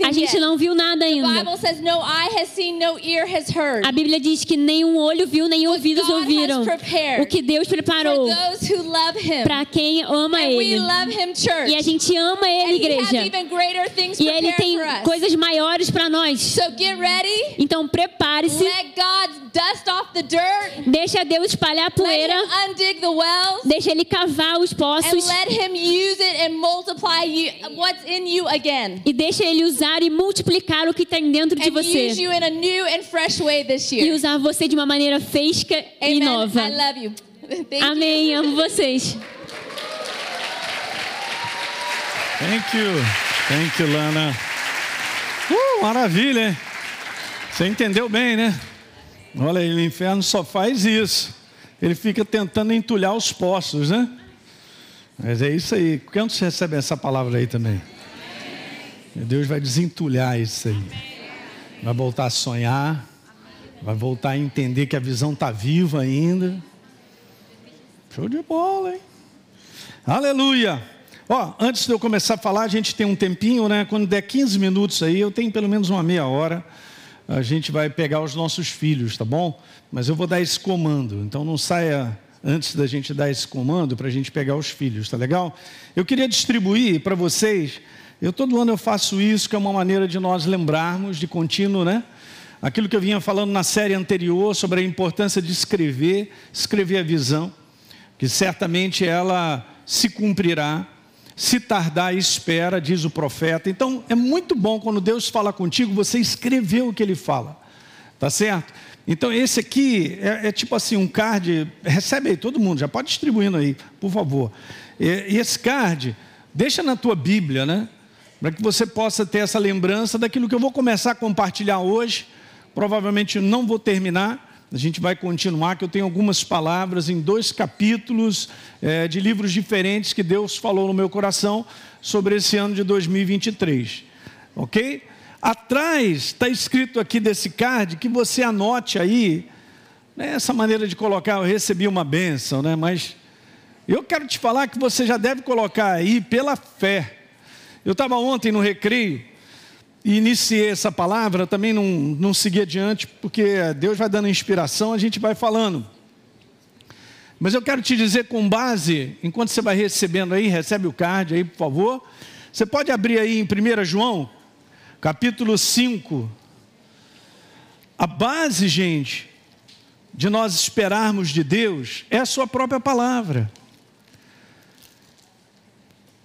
A gente não viu nada The ainda. Bible says no eye has seen, no ear has heard. A Bíblia diz que nenhum olho viu, nem ouvidos ouviram. O que Deus preparou para quem ama and we Ele. love him, church. E a gente ama Ele, igreja. even greater things E Ele tem coisas maiores para nós. So get ready. Então prepare-se. Let God dust off the dirt. Deixa Deus espalhar Let cachoeira, wells. deixa ele cavar os And poços let him use it and multiply you, what's in you again. e deixa ele usar e multiplicar o que tem dentro de And use você. you in a new and fresh way this E year. usar você de uma maneira fresca e Amen. nova. I love you. *laughs* Thank Amém, you. amo vocês. Thank you. Thank you, Lana. Uh, maravilha, hein? Você entendeu bem, né? Olha aí, o inferno só faz isso. Ele fica tentando entulhar os poços, né? Mas é isso aí. Quantos recebem essa palavra aí também? Deus vai desentulhar isso aí. Vai voltar a sonhar. Vai voltar a entender que a visão está viva ainda. Show de bola, hein? Aleluia! Ó, antes de eu começar a falar, a gente tem um tempinho, né? Quando der 15 minutos aí, eu tenho pelo menos uma meia hora. A gente vai pegar os nossos filhos, tá bom? Mas eu vou dar esse comando. Então não saia antes da gente dar esse comando para a gente pegar os filhos, tá legal? Eu queria distribuir para vocês. Eu todo ano eu faço isso, que é uma maneira de nós lembrarmos de contínuo, né? Aquilo que eu vinha falando na série anterior sobre a importância de escrever, escrever a visão, que certamente ela se cumprirá. Se tardar, espera, diz o profeta. Então, é muito bom quando Deus fala contigo, você escrever o que ele fala. Tá certo? Então, esse aqui é, é tipo assim, um card. Recebe aí, todo mundo, já pode distribuindo aí, por favor. E, e esse card, deixa na tua Bíblia, né? Para que você possa ter essa lembrança daquilo que eu vou começar a compartilhar hoje. Provavelmente não vou terminar, a gente vai continuar, que eu tenho algumas palavras em dois capítulos é, de livros diferentes que Deus falou no meu coração sobre esse ano de 2023. Ok? Atrás está escrito aqui desse card que você anote aí, né, essa maneira de colocar, eu recebi uma bênção, né? Mas eu quero te falar que você já deve colocar aí pela fé. Eu estava ontem no recreio e iniciei essa palavra, também não, não segui adiante, porque Deus vai dando inspiração, a gente vai falando. Mas eu quero te dizer com base, enquanto você vai recebendo aí, recebe o card aí, por favor. Você pode abrir aí em 1 João, capítulo 5. A base, gente, de nós esperarmos de Deus é a sua própria palavra.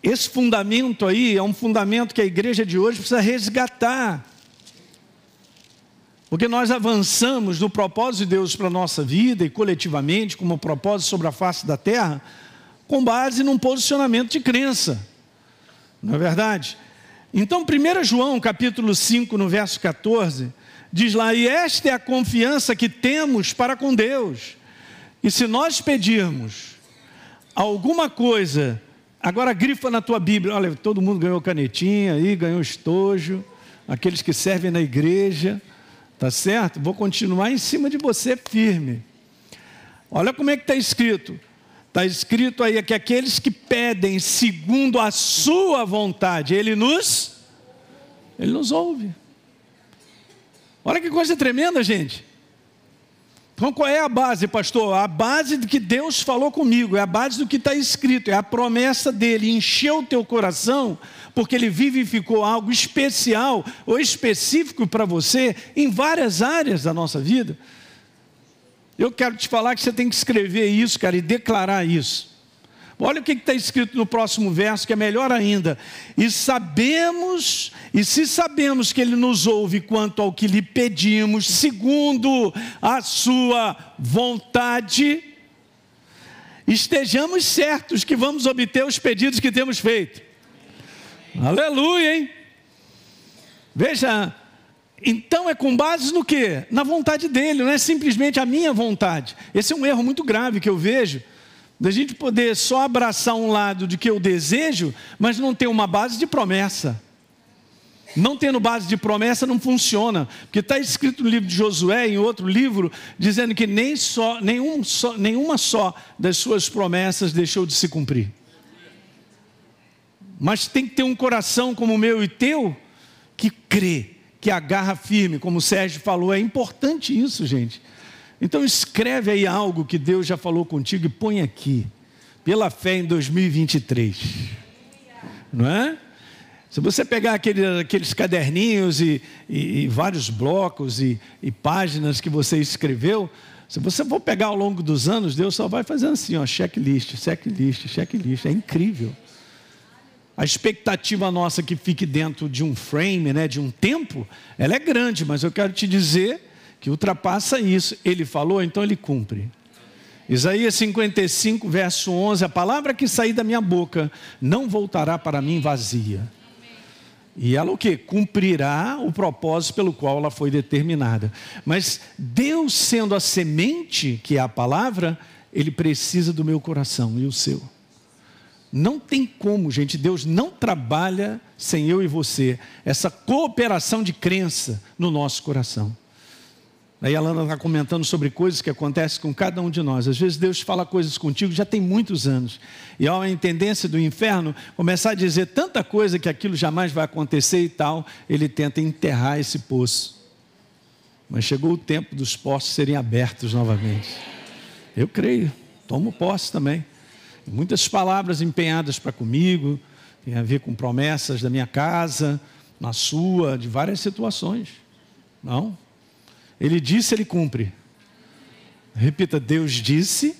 Esse fundamento aí é um fundamento que a igreja de hoje precisa resgatar. Porque nós avançamos no propósito de Deus para a nossa vida e coletivamente, como propósito sobre a face da terra, com base num posicionamento de crença. Não é verdade? Então, 1 João, capítulo 5, no verso 14, diz lá: E esta é a confiança que temos para com Deus. E se nós pedirmos alguma coisa Agora grifa na tua Bíblia. Olha, todo mundo ganhou canetinha aí, ganhou estojo. Aqueles que servem na igreja, tá certo? Vou continuar em cima de você firme. Olha como é que está escrito. Está escrito aí que aqueles que pedem segundo a sua vontade, ele nos, ele nos ouve. Olha que coisa tremenda, gente. Então, qual é a base, pastor? A base do que Deus falou comigo, é a base do que está escrito, é a promessa dele, encheu o teu coração, porque ele vivificou algo especial ou específico para você em várias áreas da nossa vida. Eu quero te falar que você tem que escrever isso, cara, e declarar isso. Olha o que está escrito no próximo verso, que é melhor ainda. E sabemos, e se sabemos que Ele nos ouve quanto ao que lhe pedimos, segundo a Sua vontade, estejamos certos que vamos obter os pedidos que temos feito. Aleluia, hein? Veja, então é com base no que? Na vontade dele, não é simplesmente a minha vontade. Esse é um erro muito grave que eu vejo da gente poder só abraçar um lado de que eu desejo, mas não ter uma base de promessa. Não tendo base de promessa não funciona, porque está escrito no livro de Josué, em outro livro, dizendo que nem só, nenhum só, nenhuma só das suas promessas deixou de se cumprir. Mas tem que ter um coração como o meu e teu, que crê, que agarra firme, como o Sérgio falou, é importante isso, gente. Então escreve aí algo que Deus já falou contigo e põe aqui, pela fé em 2023. Não é? Se você pegar aquele, aqueles caderninhos e, e, e vários blocos e, e páginas que você escreveu, Se você for pegar ao longo dos anos, Deus só vai fazendo assim, ó, checklist, checklist, checklist. É incrível. A expectativa nossa que fique dentro de um frame, né, de um tempo, ela é grande, mas eu quero te dizer que ultrapassa isso. Ele falou, então ele cumpre. Isaías 55, verso 11: A palavra que sair da minha boca não voltará para mim vazia. E ela o que? Cumprirá o propósito pelo qual ela foi determinada. Mas Deus sendo a semente, que é a palavra, ele precisa do meu coração e o seu. Não tem como, gente, Deus não trabalha sem eu e você. Essa cooperação de crença no nosso coração. Aí a Lana está comentando sobre coisas que acontecem com cada um de nós. Às vezes Deus fala coisas contigo já tem muitos anos. E há uma tendência do inferno começar a dizer tanta coisa que aquilo jamais vai acontecer e tal. Ele tenta enterrar esse poço. Mas chegou o tempo dos poços serem abertos novamente. Eu creio, tomo posse também. Muitas palavras empenhadas para comigo, tem a ver com promessas da minha casa, na sua, de várias situações. Não, ele disse, ele cumpre. Repita, Deus disse,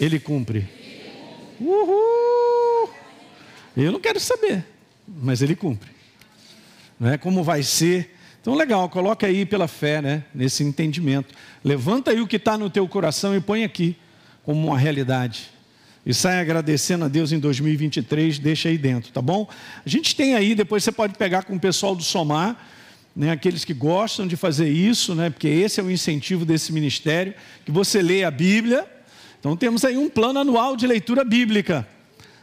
ele cumpre. Uhul! Eu não quero saber, mas ele cumpre. Não é como vai ser. Então, legal, coloca aí pela fé, né? Nesse entendimento. Levanta aí o que está no teu coração e põe aqui como uma realidade. E sai agradecendo a Deus em 2023, deixa aí dentro, tá bom? A gente tem aí, depois você pode pegar com o pessoal do Somar né, aqueles que gostam de fazer isso, né, porque esse é o incentivo desse ministério, que você lê a Bíblia. Então temos aí um plano anual de leitura bíblica.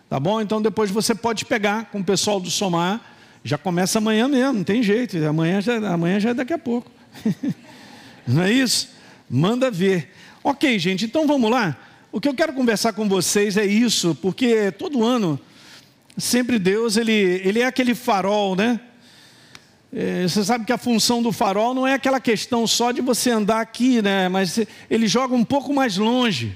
Tá bom? Então depois você pode pegar com o pessoal do Somar. Já começa amanhã mesmo, não tem jeito. Amanhã já, amanhã já é daqui a pouco. *laughs* não é isso? Manda ver. Ok, gente, então vamos lá. O que eu quero conversar com vocês é isso, porque todo ano, sempre Deus, ele, ele é aquele farol, né? É, você sabe que a função do farol não é aquela questão só de você andar aqui, né? Mas ele joga um pouco mais longe.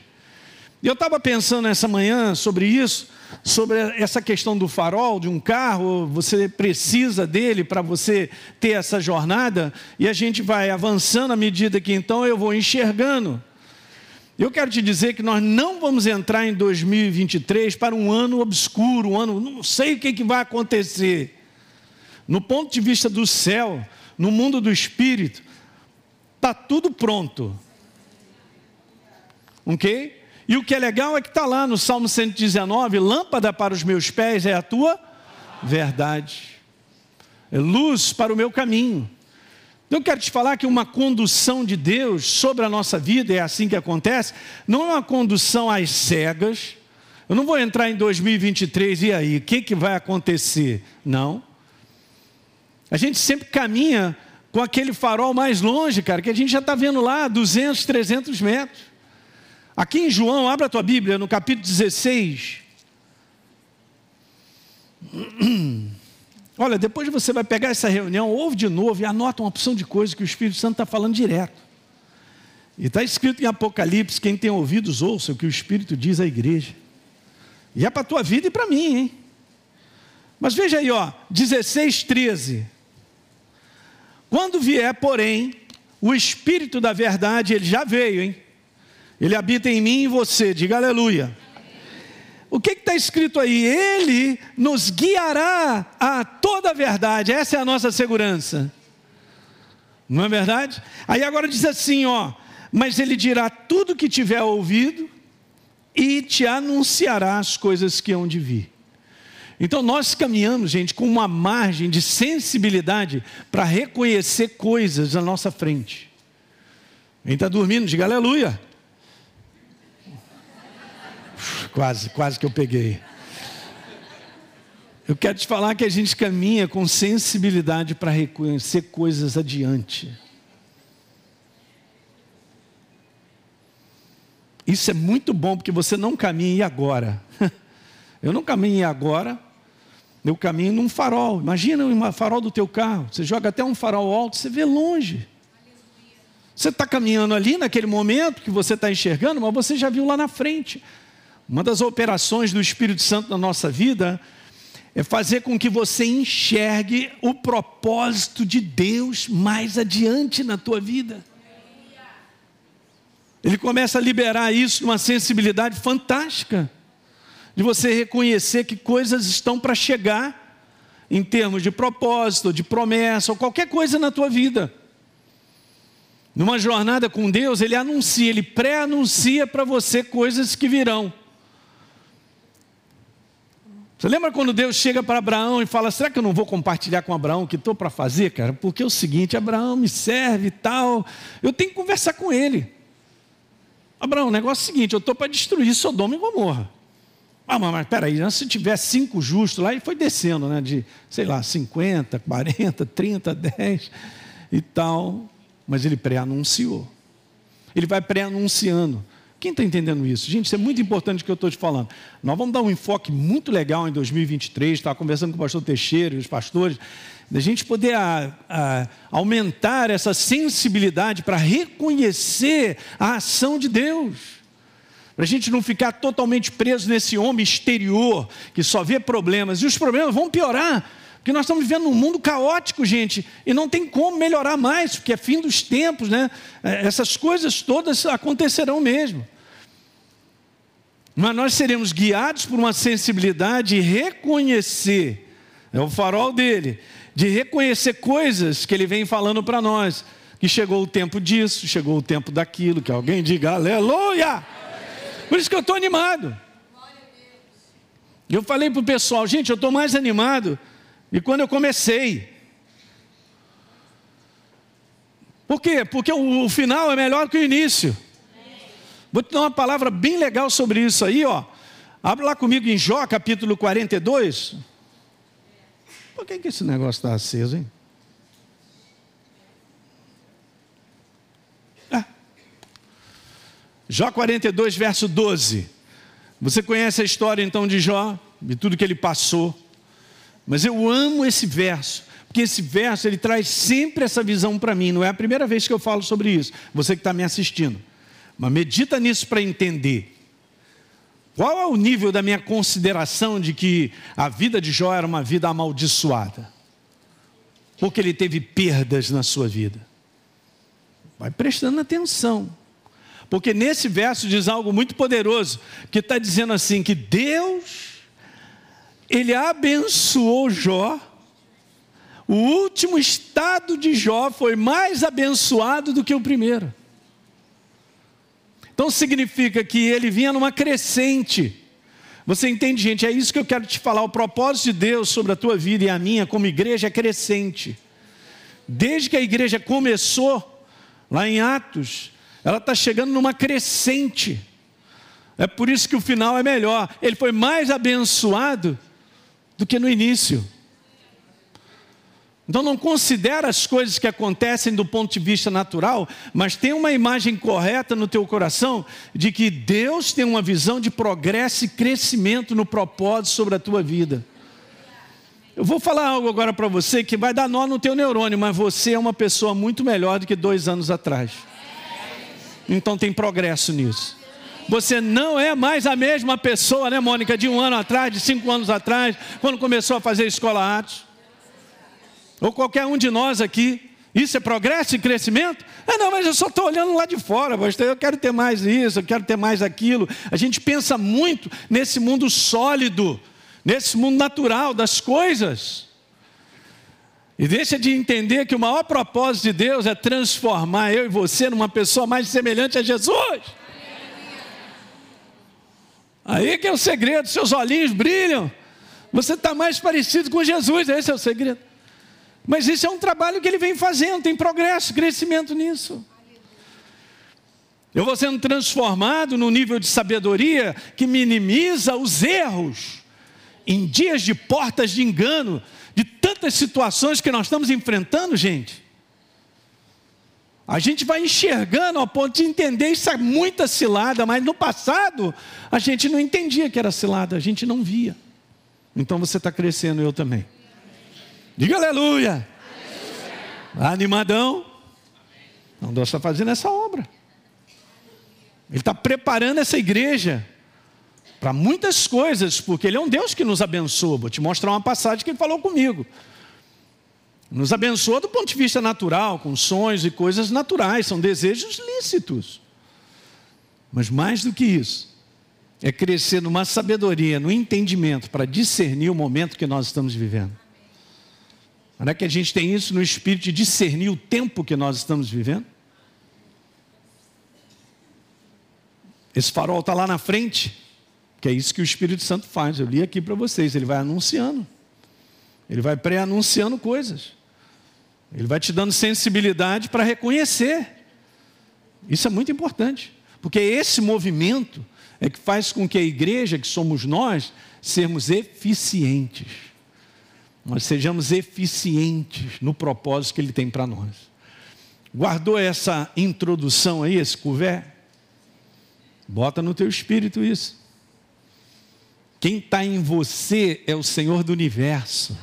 Eu estava pensando essa manhã sobre isso, sobre essa questão do farol de um carro, você precisa dele para você ter essa jornada, e a gente vai avançando à medida que então eu vou enxergando. Eu quero te dizer que nós não vamos entrar em 2023 para um ano obscuro, um ano, não sei o que, que vai acontecer. No ponto de vista do céu, no mundo do espírito, está tudo pronto. Ok? E o que é legal é que está lá no Salmo 119: lâmpada para os meus pés é a tua verdade, é luz para o meu caminho. Eu quero te falar que uma condução de Deus sobre a nossa vida, é assim que acontece, não é uma condução às cegas. Eu não vou entrar em 2023 e aí, o que, que vai acontecer? Não. A gente sempre caminha com aquele farol mais longe, cara, que a gente já está vendo lá, 200, 300 metros. Aqui em João, abra a tua Bíblia, no capítulo 16. *clears throat* Olha, depois você vai pegar essa reunião, ouve de novo e anota uma opção de coisas que o Espírito Santo está falando direto. E está escrito em Apocalipse: quem tem ouvidos, ouça o que o Espírito diz à igreja. E é para a tua vida e para mim, hein? Mas veja aí, ó, 16, 13. Quando vier, porém, o Espírito da verdade, ele já veio, hein? Ele habita em mim e em você, diga aleluia. O que está escrito aí? Ele nos guiará a toda a verdade, essa é a nossa segurança. Não é verdade? Aí agora diz assim, ó, mas ele dirá tudo que tiver ouvido e te anunciará as coisas que hão de vir. Então nós caminhamos, gente, com uma margem de sensibilidade para reconhecer coisas na nossa frente. Quem está dormindo, diga aleluia. Quase, quase que eu peguei. Eu quero te falar que a gente caminha com sensibilidade para reconhecer coisas adiante. Isso é muito bom porque você não caminha agora. *laughs* Eu não caminho agora, eu caminho num farol. Imagina um farol do teu carro. Você joga até um farol alto, você vê longe. Você está caminhando ali naquele momento que você está enxergando, mas você já viu lá na frente. Uma das operações do Espírito Santo na nossa vida é fazer com que você enxergue o propósito de Deus mais adiante na tua vida. Ele começa a liberar isso numa sensibilidade fantástica, de você reconhecer que coisas estão para chegar, em termos de propósito, de promessa, ou qualquer coisa na tua vida. Numa jornada com Deus, Ele anuncia, Ele pré-anuncia para você coisas que virão. Você lembra quando Deus chega para Abraão e fala: será que eu não vou compartilhar com Abraão o que estou para fazer, cara? Porque é o seguinte: Abraão me serve e tal, eu tenho que conversar com ele. Abraão, o negócio é o seguinte: eu estou para destruir Sodoma e Gomorra. Ah, mas peraí, se tiver cinco justos lá, e foi descendo, né? De, sei lá, 50, 40, 30, 10 e tal. Mas ele pré-anunciou. Ele vai pré-anunciando. Quem está entendendo isso? Gente, isso é muito importante o que eu estou te falando. Nós vamos dar um enfoque muito legal em 2023. Estava conversando com o pastor Teixeira e os pastores, da gente poder a, a, aumentar essa sensibilidade para reconhecer a ação de Deus. Para a gente não ficar totalmente preso nesse homem exterior que só vê problemas. E os problemas vão piorar. Porque nós estamos vivendo num mundo caótico, gente, e não tem como melhorar mais, porque é fim dos tempos, né? É, essas coisas todas acontecerão mesmo. Mas nós seremos guiados por uma sensibilidade e reconhecer, é o farol dele, de reconhecer coisas que ele vem falando para nós, que chegou o tempo disso, chegou o tempo daquilo, que alguém diga aleluia. Por isso que eu estou animado. Eu falei para o pessoal, gente, eu estou mais animado e quando eu comecei. Por quê? Porque o, o final é melhor que o início. Vou te dar uma palavra bem legal sobre isso aí, ó. Abre lá comigo em Jó, capítulo 42. Por que, que esse negócio está aceso, hein? Jó 42, verso 12. Você conhece a história então de Jó, de tudo que ele passou. Mas eu amo esse verso, porque esse verso ele traz sempre essa visão para mim. Não é a primeira vez que eu falo sobre isso. Você que está me assistindo. Mas medita nisso para entender. Qual é o nível da minha consideração de que a vida de Jó era uma vida amaldiçoada? Porque ele teve perdas na sua vida. Vai prestando atenção. Porque nesse verso diz algo muito poderoso, que está dizendo assim: que Deus, Ele abençoou Jó, o último estado de Jó foi mais abençoado do que o primeiro. Então significa que ele vinha numa crescente. Você entende, gente? É isso que eu quero te falar. O propósito de Deus sobre a tua vida e a minha, como igreja, é crescente. Desde que a igreja começou, lá em Atos, ela está chegando numa crescente. É por isso que o final é melhor. Ele foi mais abençoado do que no início. Então não considera as coisas que acontecem do ponto de vista natural, mas tem uma imagem correta no teu coração de que Deus tem uma visão de progresso e crescimento no propósito sobre a tua vida. Eu vou falar algo agora para você que vai dar nó no teu neurônio, mas você é uma pessoa muito melhor do que dois anos atrás. Então tem progresso nisso. Você não é mais a mesma pessoa, né, Mônica, de um ano atrás, de cinco anos atrás, quando começou a fazer escola Atos ou qualquer um de nós aqui. Isso é progresso e crescimento? Ah, não, mas eu só estou olhando lá de fora, pastor. Eu quero ter mais isso, eu quero ter mais aquilo. A gente pensa muito nesse mundo sólido, nesse mundo natural das coisas. E deixa de entender que o maior propósito de Deus é transformar eu e você numa pessoa mais semelhante a Jesus. Aí que é o segredo, seus olhinhos brilham. Você está mais parecido com Jesus, esse é o segredo. Mas isso é um trabalho que ele vem fazendo, tem progresso, crescimento nisso. Eu vou sendo transformado num nível de sabedoria que minimiza os erros em dias de portas de engano, de tantas situações que nós estamos enfrentando, gente. A gente vai enxergando ao ponto de entender isso é muita cilada, mas no passado a gente não entendia que era cilada, a gente não via. Então você está crescendo, eu também. Diga aleluia. Animadão. Então Deus está fazendo essa obra. Ele está preparando essa igreja para muitas coisas, porque Ele é um Deus que nos abençoa. Vou te mostrar uma passagem que Ele falou comigo. Nos abençoa do ponto de vista natural, com sonhos e coisas naturais, são desejos lícitos. Mas mais do que isso, é crescer numa sabedoria, no entendimento para discernir o momento que nós estamos vivendo. Não é que a gente tem isso no espírito de discernir o tempo que nós estamos vivendo? Esse farol está lá na frente, que é isso que o Espírito Santo faz. Eu li aqui para vocês, ele vai anunciando. Ele vai pré-anunciando coisas. Ele vai te dando sensibilidade para reconhecer. Isso é muito importante, porque esse movimento é que faz com que a igreja, que somos nós, sermos eficientes. Nós sejamos eficientes no propósito que ele tem para nós. Guardou essa introdução aí, esse couvert? Bota no teu espírito isso. Quem está em você é o Senhor do universo.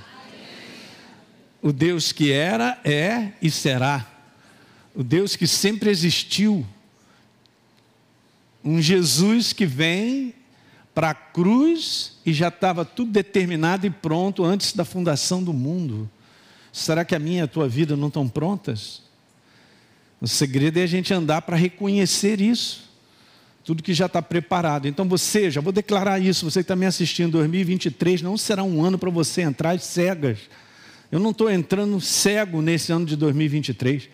O Deus que era, é e será. O Deus que sempre existiu. Um Jesus que vem para a cruz e já estava tudo determinado e pronto antes da fundação do mundo. Será que a minha e a tua vida não estão prontas? O segredo é a gente andar para reconhecer isso tudo que já está preparado. Então você, já vou declarar isso, você que está me assistindo, 2023 não será um ano para você entrar cegas. Eu não estou entrando cego nesse ano de 2023.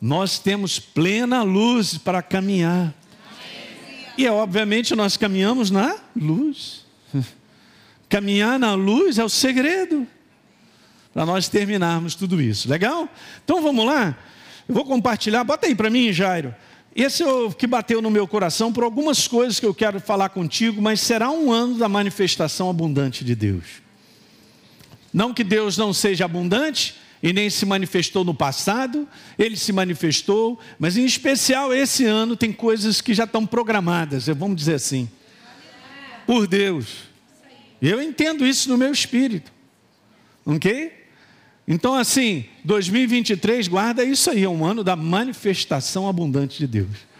Nós temos plena luz para caminhar. E obviamente nós caminhamos na luz. *laughs* Caminhar na luz é o segredo para nós terminarmos tudo isso. Legal? Então vamos lá. Eu vou compartilhar. Bota aí para mim, Jairo. Esse é o que bateu no meu coração por algumas coisas que eu quero falar contigo, mas será um ano da manifestação abundante de Deus. Não que Deus não seja abundante e nem se manifestou no passado, ele se manifestou, mas em especial esse ano tem coisas que já estão programadas, vamos dizer assim, por Deus. Eu entendo isso no meu espírito, ok? Então, assim, 2023, guarda isso aí, é um ano da manifestação abundante de Deus.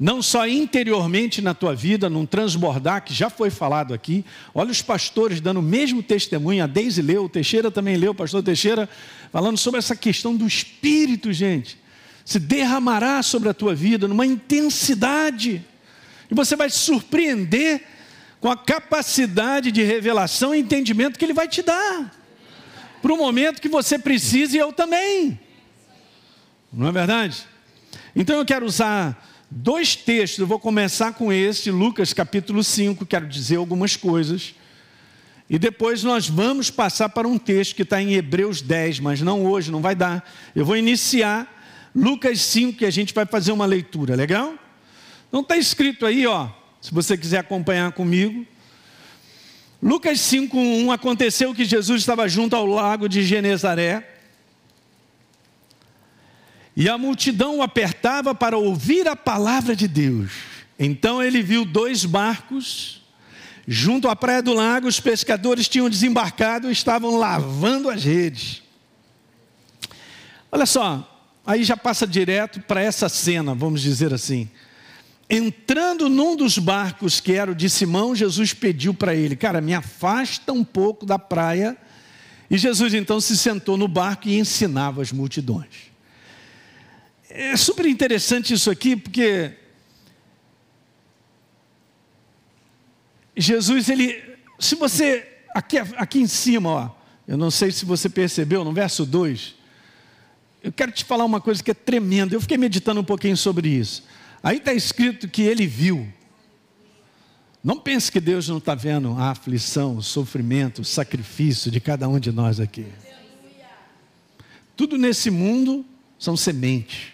Não só interiormente na tua vida, num transbordar, que já foi falado aqui. Olha os pastores dando o mesmo testemunho. A Deise leu, o Teixeira também leu, o pastor Teixeira, falando sobre essa questão do Espírito, gente. Se derramará sobre a tua vida numa intensidade. E você vai se surpreender com a capacidade de revelação e entendimento que Ele vai te dar para o momento que você precisa e eu também. Não é verdade? Então eu quero usar dois textos, eu vou começar com este, Lucas capítulo 5, quero dizer algumas coisas. E depois nós vamos passar para um texto que está em Hebreus 10, mas não hoje, não vai dar. Eu vou iniciar Lucas 5 e a gente vai fazer uma leitura, legal? Então está escrito aí, ó, se você quiser acompanhar comigo. Lucas 5:1 aconteceu que Jesus estava junto ao lago de Genezaré. E a multidão o apertava para ouvir a palavra de Deus. Então ele viu dois barcos junto à praia do lago, os pescadores tinham desembarcado e estavam lavando as redes. Olha só, aí já passa direto para essa cena, vamos dizer assim. Entrando num dos barcos que era o de Simão, Jesus pediu para ele: Cara, me afasta um pouco da praia. E Jesus então se sentou no barco e ensinava as multidões. É super interessante isso aqui, porque Jesus, ele, se você, aqui, aqui em cima, ó, eu não sei se você percebeu, no verso 2, eu quero te falar uma coisa que é tremenda, eu fiquei meditando um pouquinho sobre isso. Aí está escrito que ele viu. Não pense que Deus não está vendo a aflição, o sofrimento, o sacrifício de cada um de nós aqui. Tudo nesse mundo são sementes.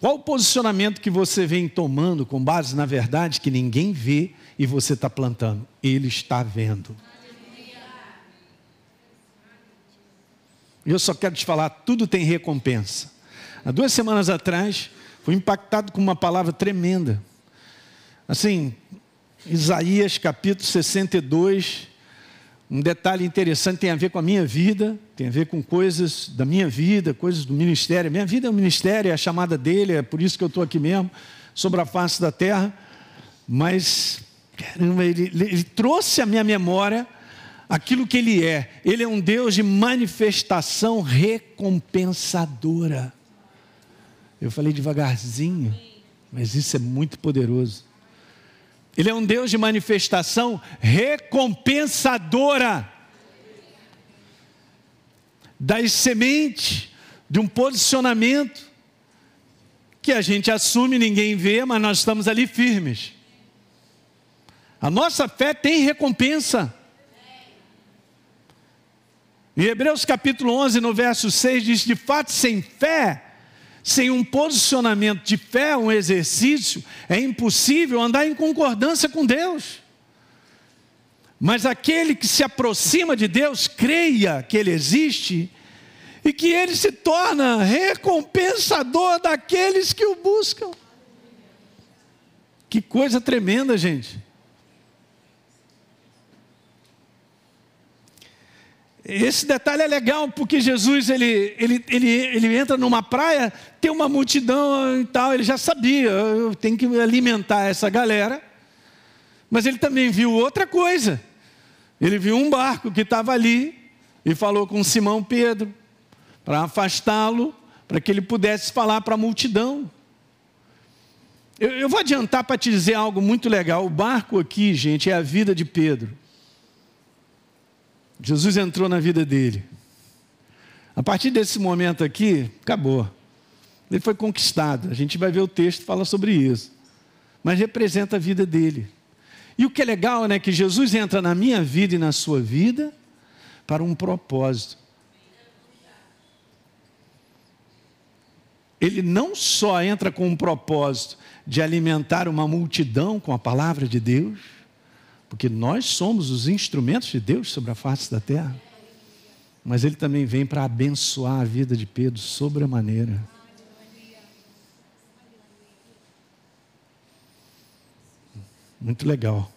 Qual o posicionamento que você vem tomando com base na verdade que ninguém vê e você está plantando? Ele está vendo. Eu só quero te falar, tudo tem recompensa. Há duas semanas atrás, Fui impactado com uma palavra tremenda. Assim, Isaías capítulo 62, um detalhe interessante tem a ver com a minha vida, tem a ver com coisas da minha vida, coisas do ministério. Minha vida é um ministério, é a chamada dele, é por isso que eu estou aqui mesmo, sobre a face da terra. Mas, caramba, ele, ele trouxe à minha memória aquilo que ele é. Ele é um Deus de manifestação recompensadora. Eu falei devagarzinho. Mas isso é muito poderoso. Ele é um Deus de manifestação recompensadora das sementes, de um posicionamento que a gente assume, ninguém vê, mas nós estamos ali firmes. A nossa fé tem recompensa. Em Hebreus capítulo 11, no verso 6, diz: De fato, sem fé, sem um posicionamento de fé, um exercício, é impossível andar em concordância com Deus. Mas aquele que se aproxima de Deus, creia que Ele existe e que Ele se torna recompensador daqueles que o buscam. Que coisa tremenda, gente. Esse detalhe é legal porque Jesus ele, ele, ele, ele entra numa praia, tem uma multidão e tal, ele já sabia, eu tenho que alimentar essa galera. Mas ele também viu outra coisa. Ele viu um barco que estava ali e falou com Simão Pedro para afastá-lo, para que ele pudesse falar para a multidão. Eu, eu vou adiantar para te dizer algo muito legal. O barco aqui, gente, é a vida de Pedro. Jesus entrou na vida dele. A partir desse momento aqui, acabou. Ele foi conquistado. A gente vai ver o texto fala sobre isso. Mas representa a vida dele. E o que é legal, né, que Jesus entra na minha vida e na sua vida para um propósito. Ele não só entra com um propósito de alimentar uma multidão com a palavra de Deus, porque nós somos os instrumentos de Deus sobre a face da terra. Mas ele também vem para abençoar a vida de Pedro sobremaneira. Muito legal.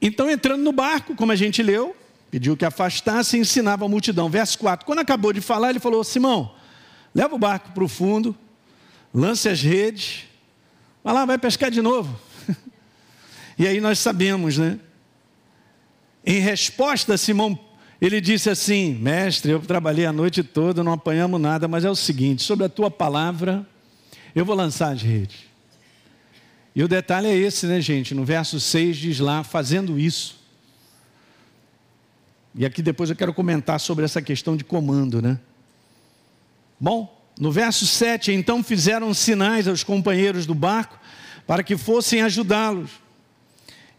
Então, entrando no barco, como a gente leu, pediu que afastasse e ensinava a multidão. Verso 4. Quando acabou de falar, ele falou: Simão, leva o barco para o fundo, lance as redes, vai lá, vai pescar de novo. E aí nós sabemos, né? Em resposta, Simão, ele disse assim: Mestre, eu trabalhei a noite toda, não apanhamos nada, mas é o seguinte: sobre a tua palavra, eu vou lançar as redes. E o detalhe é esse, né, gente? No verso 6 diz lá: fazendo isso. E aqui depois eu quero comentar sobre essa questão de comando, né? Bom, no verso 7, então fizeram sinais aos companheiros do barco para que fossem ajudá-los.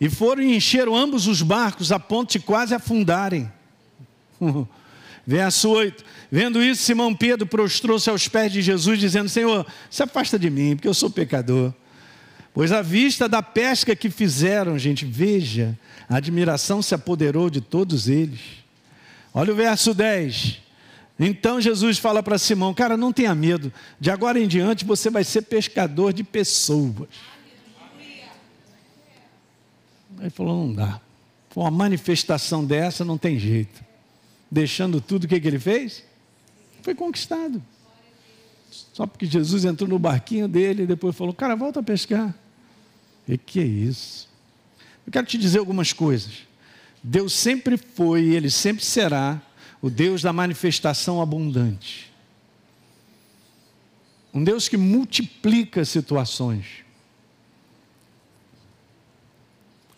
E foram e encheram ambos os barcos a ponto de quase afundarem. *laughs* Verso 8: Vendo isso, Simão Pedro prostrou-se aos pés de Jesus, dizendo: Senhor, se afasta de mim, porque eu sou pecador. Pois à vista da pesca que fizeram, gente, veja, a admiração se apoderou de todos eles. Olha o verso 10. Então Jesus fala para Simão: Cara, não tenha medo, de agora em diante você vai ser pescador de pessoas. Ele falou: não dá. Foi uma manifestação dessa, não tem jeito. Deixando tudo, o que, que ele fez? Foi conquistado. Só porque Jesus entrou no barquinho dele e depois falou: Cara, volta a pescar. E que é isso? Eu quero te dizer algumas coisas. Deus sempre foi e ele sempre será o Deus da manifestação abundante. Um Deus que multiplica situações.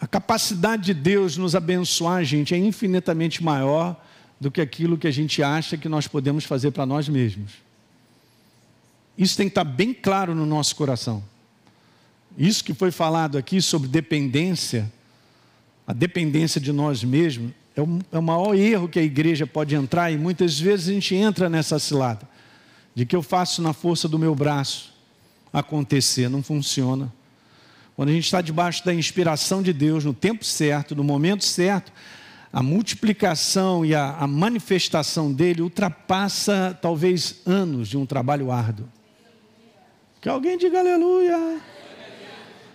A capacidade de Deus nos abençoar, gente, é infinitamente maior do que aquilo que a gente acha que nós podemos fazer para nós mesmos. Isso tem que estar bem claro no nosso coração. Isso que foi falado aqui sobre dependência, a dependência de nós mesmos, é o, é o maior erro que a igreja pode entrar e muitas vezes a gente entra nessa cilada de que eu faço na força do meu braço acontecer, não funciona. Quando a gente está debaixo da inspiração de Deus, no tempo certo, no momento certo, a multiplicação e a, a manifestação dele ultrapassa talvez anos de um trabalho árduo. Que alguém diga aleluia.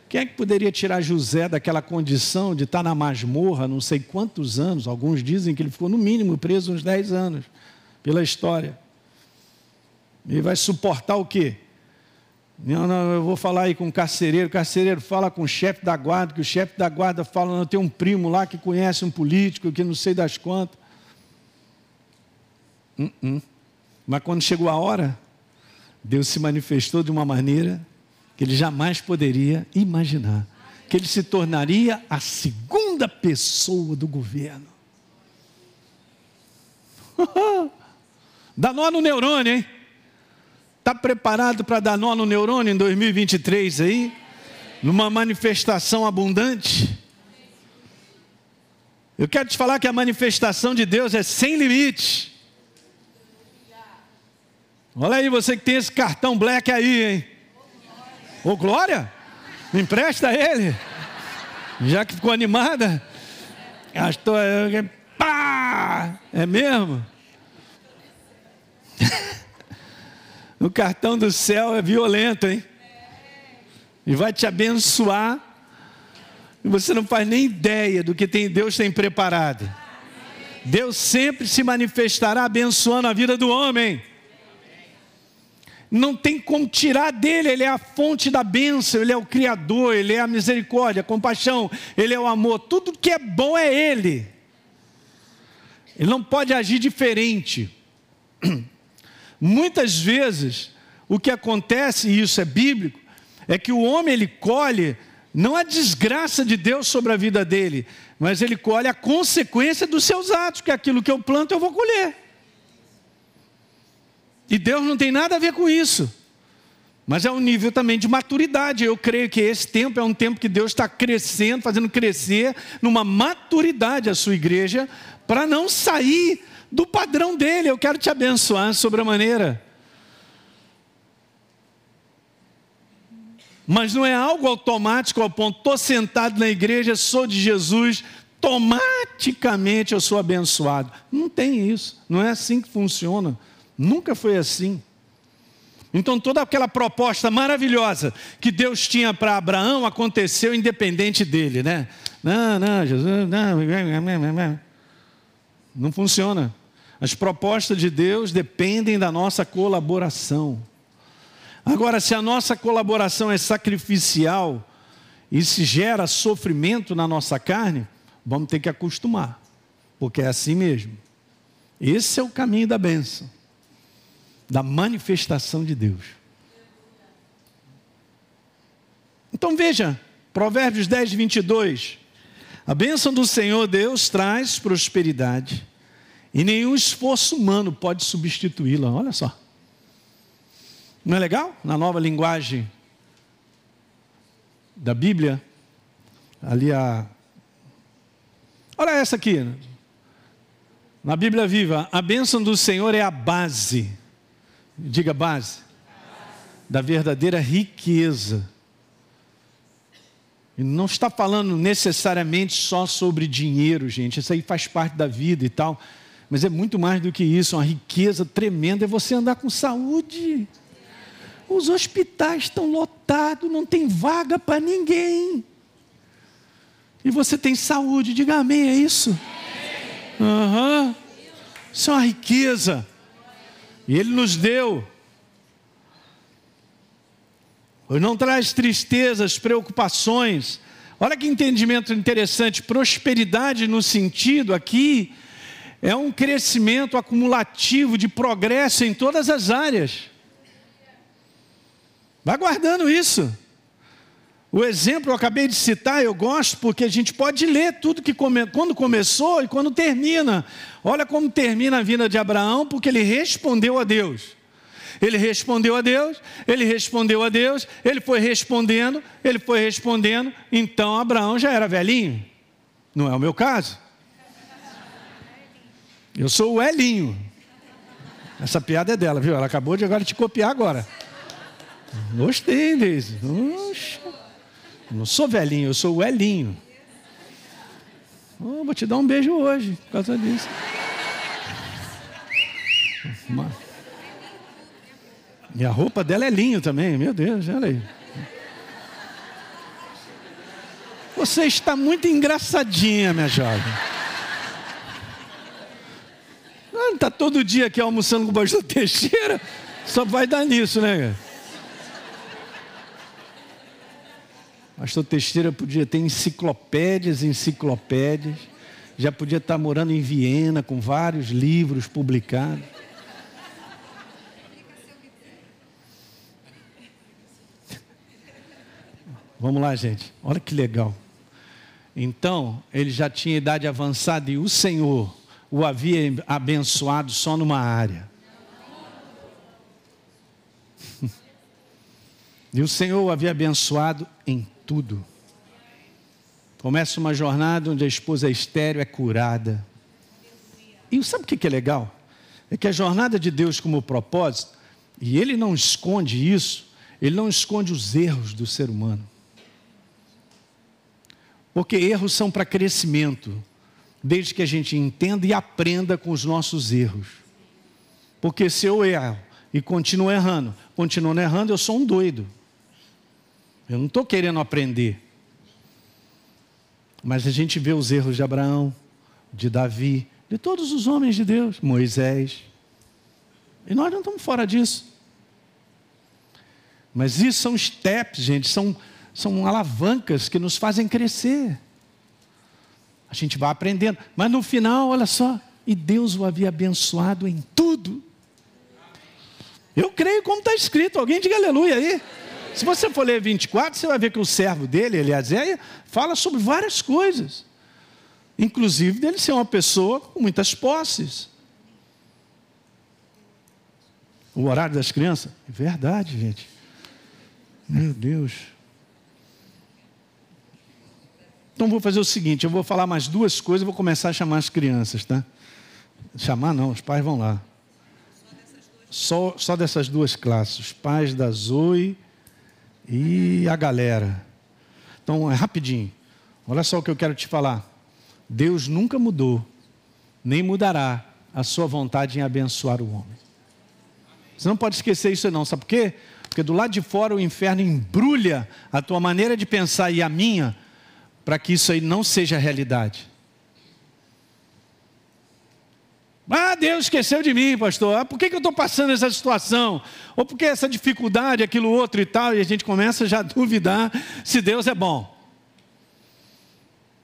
Quem é que poderia tirar José daquela condição de estar na masmorra não sei quantos anos? Alguns dizem que ele ficou no mínimo preso uns 10 anos, pela história. Ele vai suportar o quê? Não, não, eu vou falar aí com o carcereiro. O carcereiro fala com o chefe da guarda, que o chefe da guarda fala, não, tem um primo lá que conhece um político, que não sei das quantas. Uh -uh. Mas quando chegou a hora, Deus se manifestou de uma maneira que ele jamais poderia imaginar. Que ele se tornaria a segunda pessoa do governo. *laughs* Dá nó no neurônio, hein? Está preparado para dar nó no neurônio em 2023 aí? Numa manifestação abundante? Eu quero te falar que a manifestação de Deus é sem limite. Olha aí você que tem esse cartão black aí, hein? Ô Glória, me empresta ele. Já que ficou animada. Gastou. Pá! É mesmo? *laughs* o cartão do céu é violento, hein? E vai te abençoar. E você não faz nem ideia do que tem, Deus tem preparado. Deus sempre se manifestará abençoando a vida do homem. Não tem como tirar dele, ele é a fonte da bênção, ele é o Criador, ele é a misericórdia, a compaixão, ele é o amor, tudo que é bom é ele. Ele não pode agir diferente. *clears throat* Muitas vezes, o que acontece, e isso é bíblico, é que o homem ele colhe não a desgraça de Deus sobre a vida dele, mas ele colhe a consequência dos seus atos, que é aquilo que eu planto eu vou colher. E Deus não tem nada a ver com isso. Mas é um nível também de maturidade. Eu creio que esse tempo é um tempo que Deus está crescendo, fazendo crescer numa maturidade a sua igreja, para não sair do padrão dele. Eu quero te abençoar sobre a maneira. Mas não é algo automático ao ponto, estou sentado na igreja, sou de Jesus, automaticamente eu sou abençoado. Não tem isso, não é assim que funciona. Nunca foi assim. Então toda aquela proposta maravilhosa que Deus tinha para Abraão aconteceu independente dele, né? Não, não, Jesus, não, não funciona. As propostas de Deus dependem da nossa colaboração. Agora, se a nossa colaboração é sacrificial e se gera sofrimento na nossa carne, vamos ter que acostumar, porque é assim mesmo. Esse é o caminho da bênção, da manifestação de Deus. Então veja, Provérbios 10, 22. A bênção do Senhor Deus traz prosperidade e nenhum esforço humano pode substituí-la. Olha só. Não é legal? Na nova linguagem da Bíblia, ali a. Olha essa aqui. Na Bíblia Viva, a bênção do Senhor é a base. Diga base. Da verdadeira riqueza. E não está falando necessariamente só sobre dinheiro, gente. Isso aí faz parte da vida e tal. Mas é muito mais do que isso, uma riqueza tremenda é você andar com saúde. Os hospitais estão lotados, não tem vaga para ninguém. E você tem saúde, diga amém, é isso? Uhum. Isso é uma riqueza. E Ele nos deu. Não traz tristezas, preocupações. Olha que entendimento interessante. Prosperidade no sentido aqui é um crescimento acumulativo de progresso em todas as áreas. Vai guardando isso. O exemplo eu acabei de citar, eu gosto porque a gente pode ler tudo que come, quando começou e quando termina. Olha como termina a vida de Abraão, porque ele respondeu a Deus. Ele respondeu a Deus, ele respondeu a Deus, ele foi respondendo, ele foi respondendo, então Abraão já era velhinho. Não é o meu caso. Eu sou o Elinho. Essa piada é dela, viu? Ela acabou de agora te copiar agora. Gostei, Deise. Não sou velhinho, eu sou o Elinho. Oh, vou te dar um beijo hoje, por causa disso. E a roupa dela é linho também, meu Deus, olha aí. Você está muito engraçadinha, minha jovem. Está todo dia aqui almoçando com o pastor Teixeira, só vai dar nisso, né? Pastor Teixeira podia ter enciclopédias e enciclopédias. Já podia estar morando em Viena com vários livros publicados. Vamos lá, gente. Olha que legal. Então, ele já tinha idade avançada e o Senhor o havia abençoado só numa área. *laughs* E o Senhor o havia abençoado em tudo. Começa uma jornada onde a esposa estéreo é curada. E sabe o que é legal? É que a jornada de Deus como propósito, e Ele não esconde isso, Ele não esconde os erros do ser humano. Porque erros são para crescimento, desde que a gente entenda e aprenda com os nossos erros. Porque se eu erro e continuo errando, continuando errando, eu sou um doido. Eu não estou querendo aprender. Mas a gente vê os erros de Abraão, de Davi, de todos os homens de Deus, Moisés. E nós não estamos fora disso. Mas isso são steps, gente, são, são alavancas que nos fazem crescer. A gente vai aprendendo. Mas no final, olha só, e Deus o havia abençoado em tudo. Eu creio como está escrito. Alguém diga aleluia aí. Se você for ler 24, você vai ver que o servo dele, Eliezer, fala sobre várias coisas. Inclusive dele ser uma pessoa com muitas posses. O horário das crianças? É verdade, gente. Meu Deus. Então vou fazer o seguinte, eu vou falar mais duas coisas e vou começar a chamar as crianças, tá? Chamar não, os pais vão lá. Só, só dessas duas classes, os pais da Zoe e a galera. Então, é rapidinho. Olha só o que eu quero te falar. Deus nunca mudou, nem mudará a sua vontade em abençoar o homem. Você não pode esquecer isso não, sabe por quê? Porque do lado de fora o inferno embrulha a tua maneira de pensar e a minha, para que isso aí não seja realidade. Ah, Deus esqueceu de mim, pastor. Ah, por que, que eu estou passando essa situação? Ou por que essa dificuldade, aquilo outro e tal? E a gente começa já a duvidar se Deus é bom.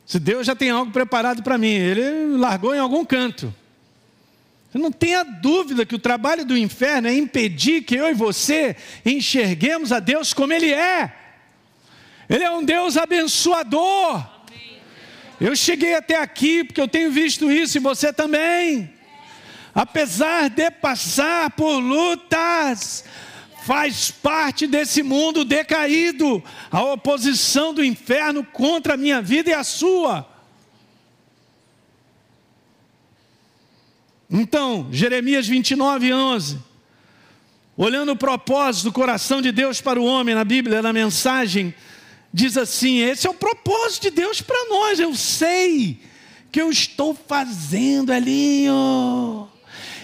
Se Deus já tem algo preparado para mim, Ele largou em algum canto. Você não tenha dúvida que o trabalho do inferno é impedir que eu e você enxerguemos a Deus como Ele é. Ele é um Deus abençoador. Eu cheguei até aqui porque eu tenho visto isso e você também apesar de passar por lutas, faz parte desse mundo decaído, a oposição do inferno contra a minha vida e a sua. Então, Jeremias 29, 11. Olhando o propósito do coração de Deus para o homem na Bíblia, na mensagem, diz assim: esse é o propósito de Deus para nós. Eu sei que eu estou fazendo, Elinho.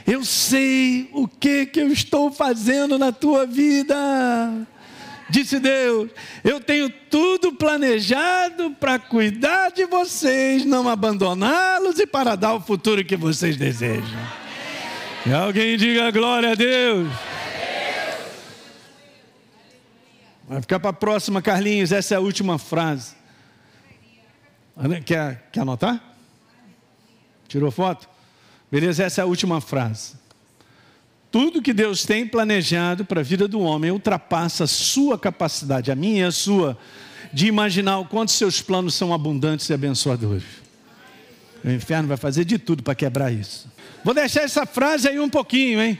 Eu sei o que que eu estou fazendo na tua vida. Disse Deus: Eu tenho tudo planejado para cuidar de vocês, não abandoná-los e para dar o futuro que vocês desejam. E alguém diga glória a Deus. Vai ficar para a próxima, Carlinhos. Essa é a última frase. Quer, quer anotar? Tirou foto? Beleza? Essa é a última frase. Tudo que Deus tem planejado para a vida do homem ultrapassa a sua capacidade, a minha e a sua, de imaginar o quanto seus planos são abundantes e abençoadores. O inferno vai fazer de tudo para quebrar isso. Vou deixar essa frase aí um pouquinho, hein?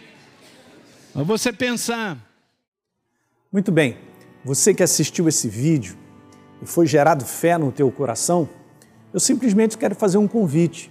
Para você pensar. Muito bem. Você que assistiu esse vídeo e foi gerado fé no teu coração, eu simplesmente quero fazer um convite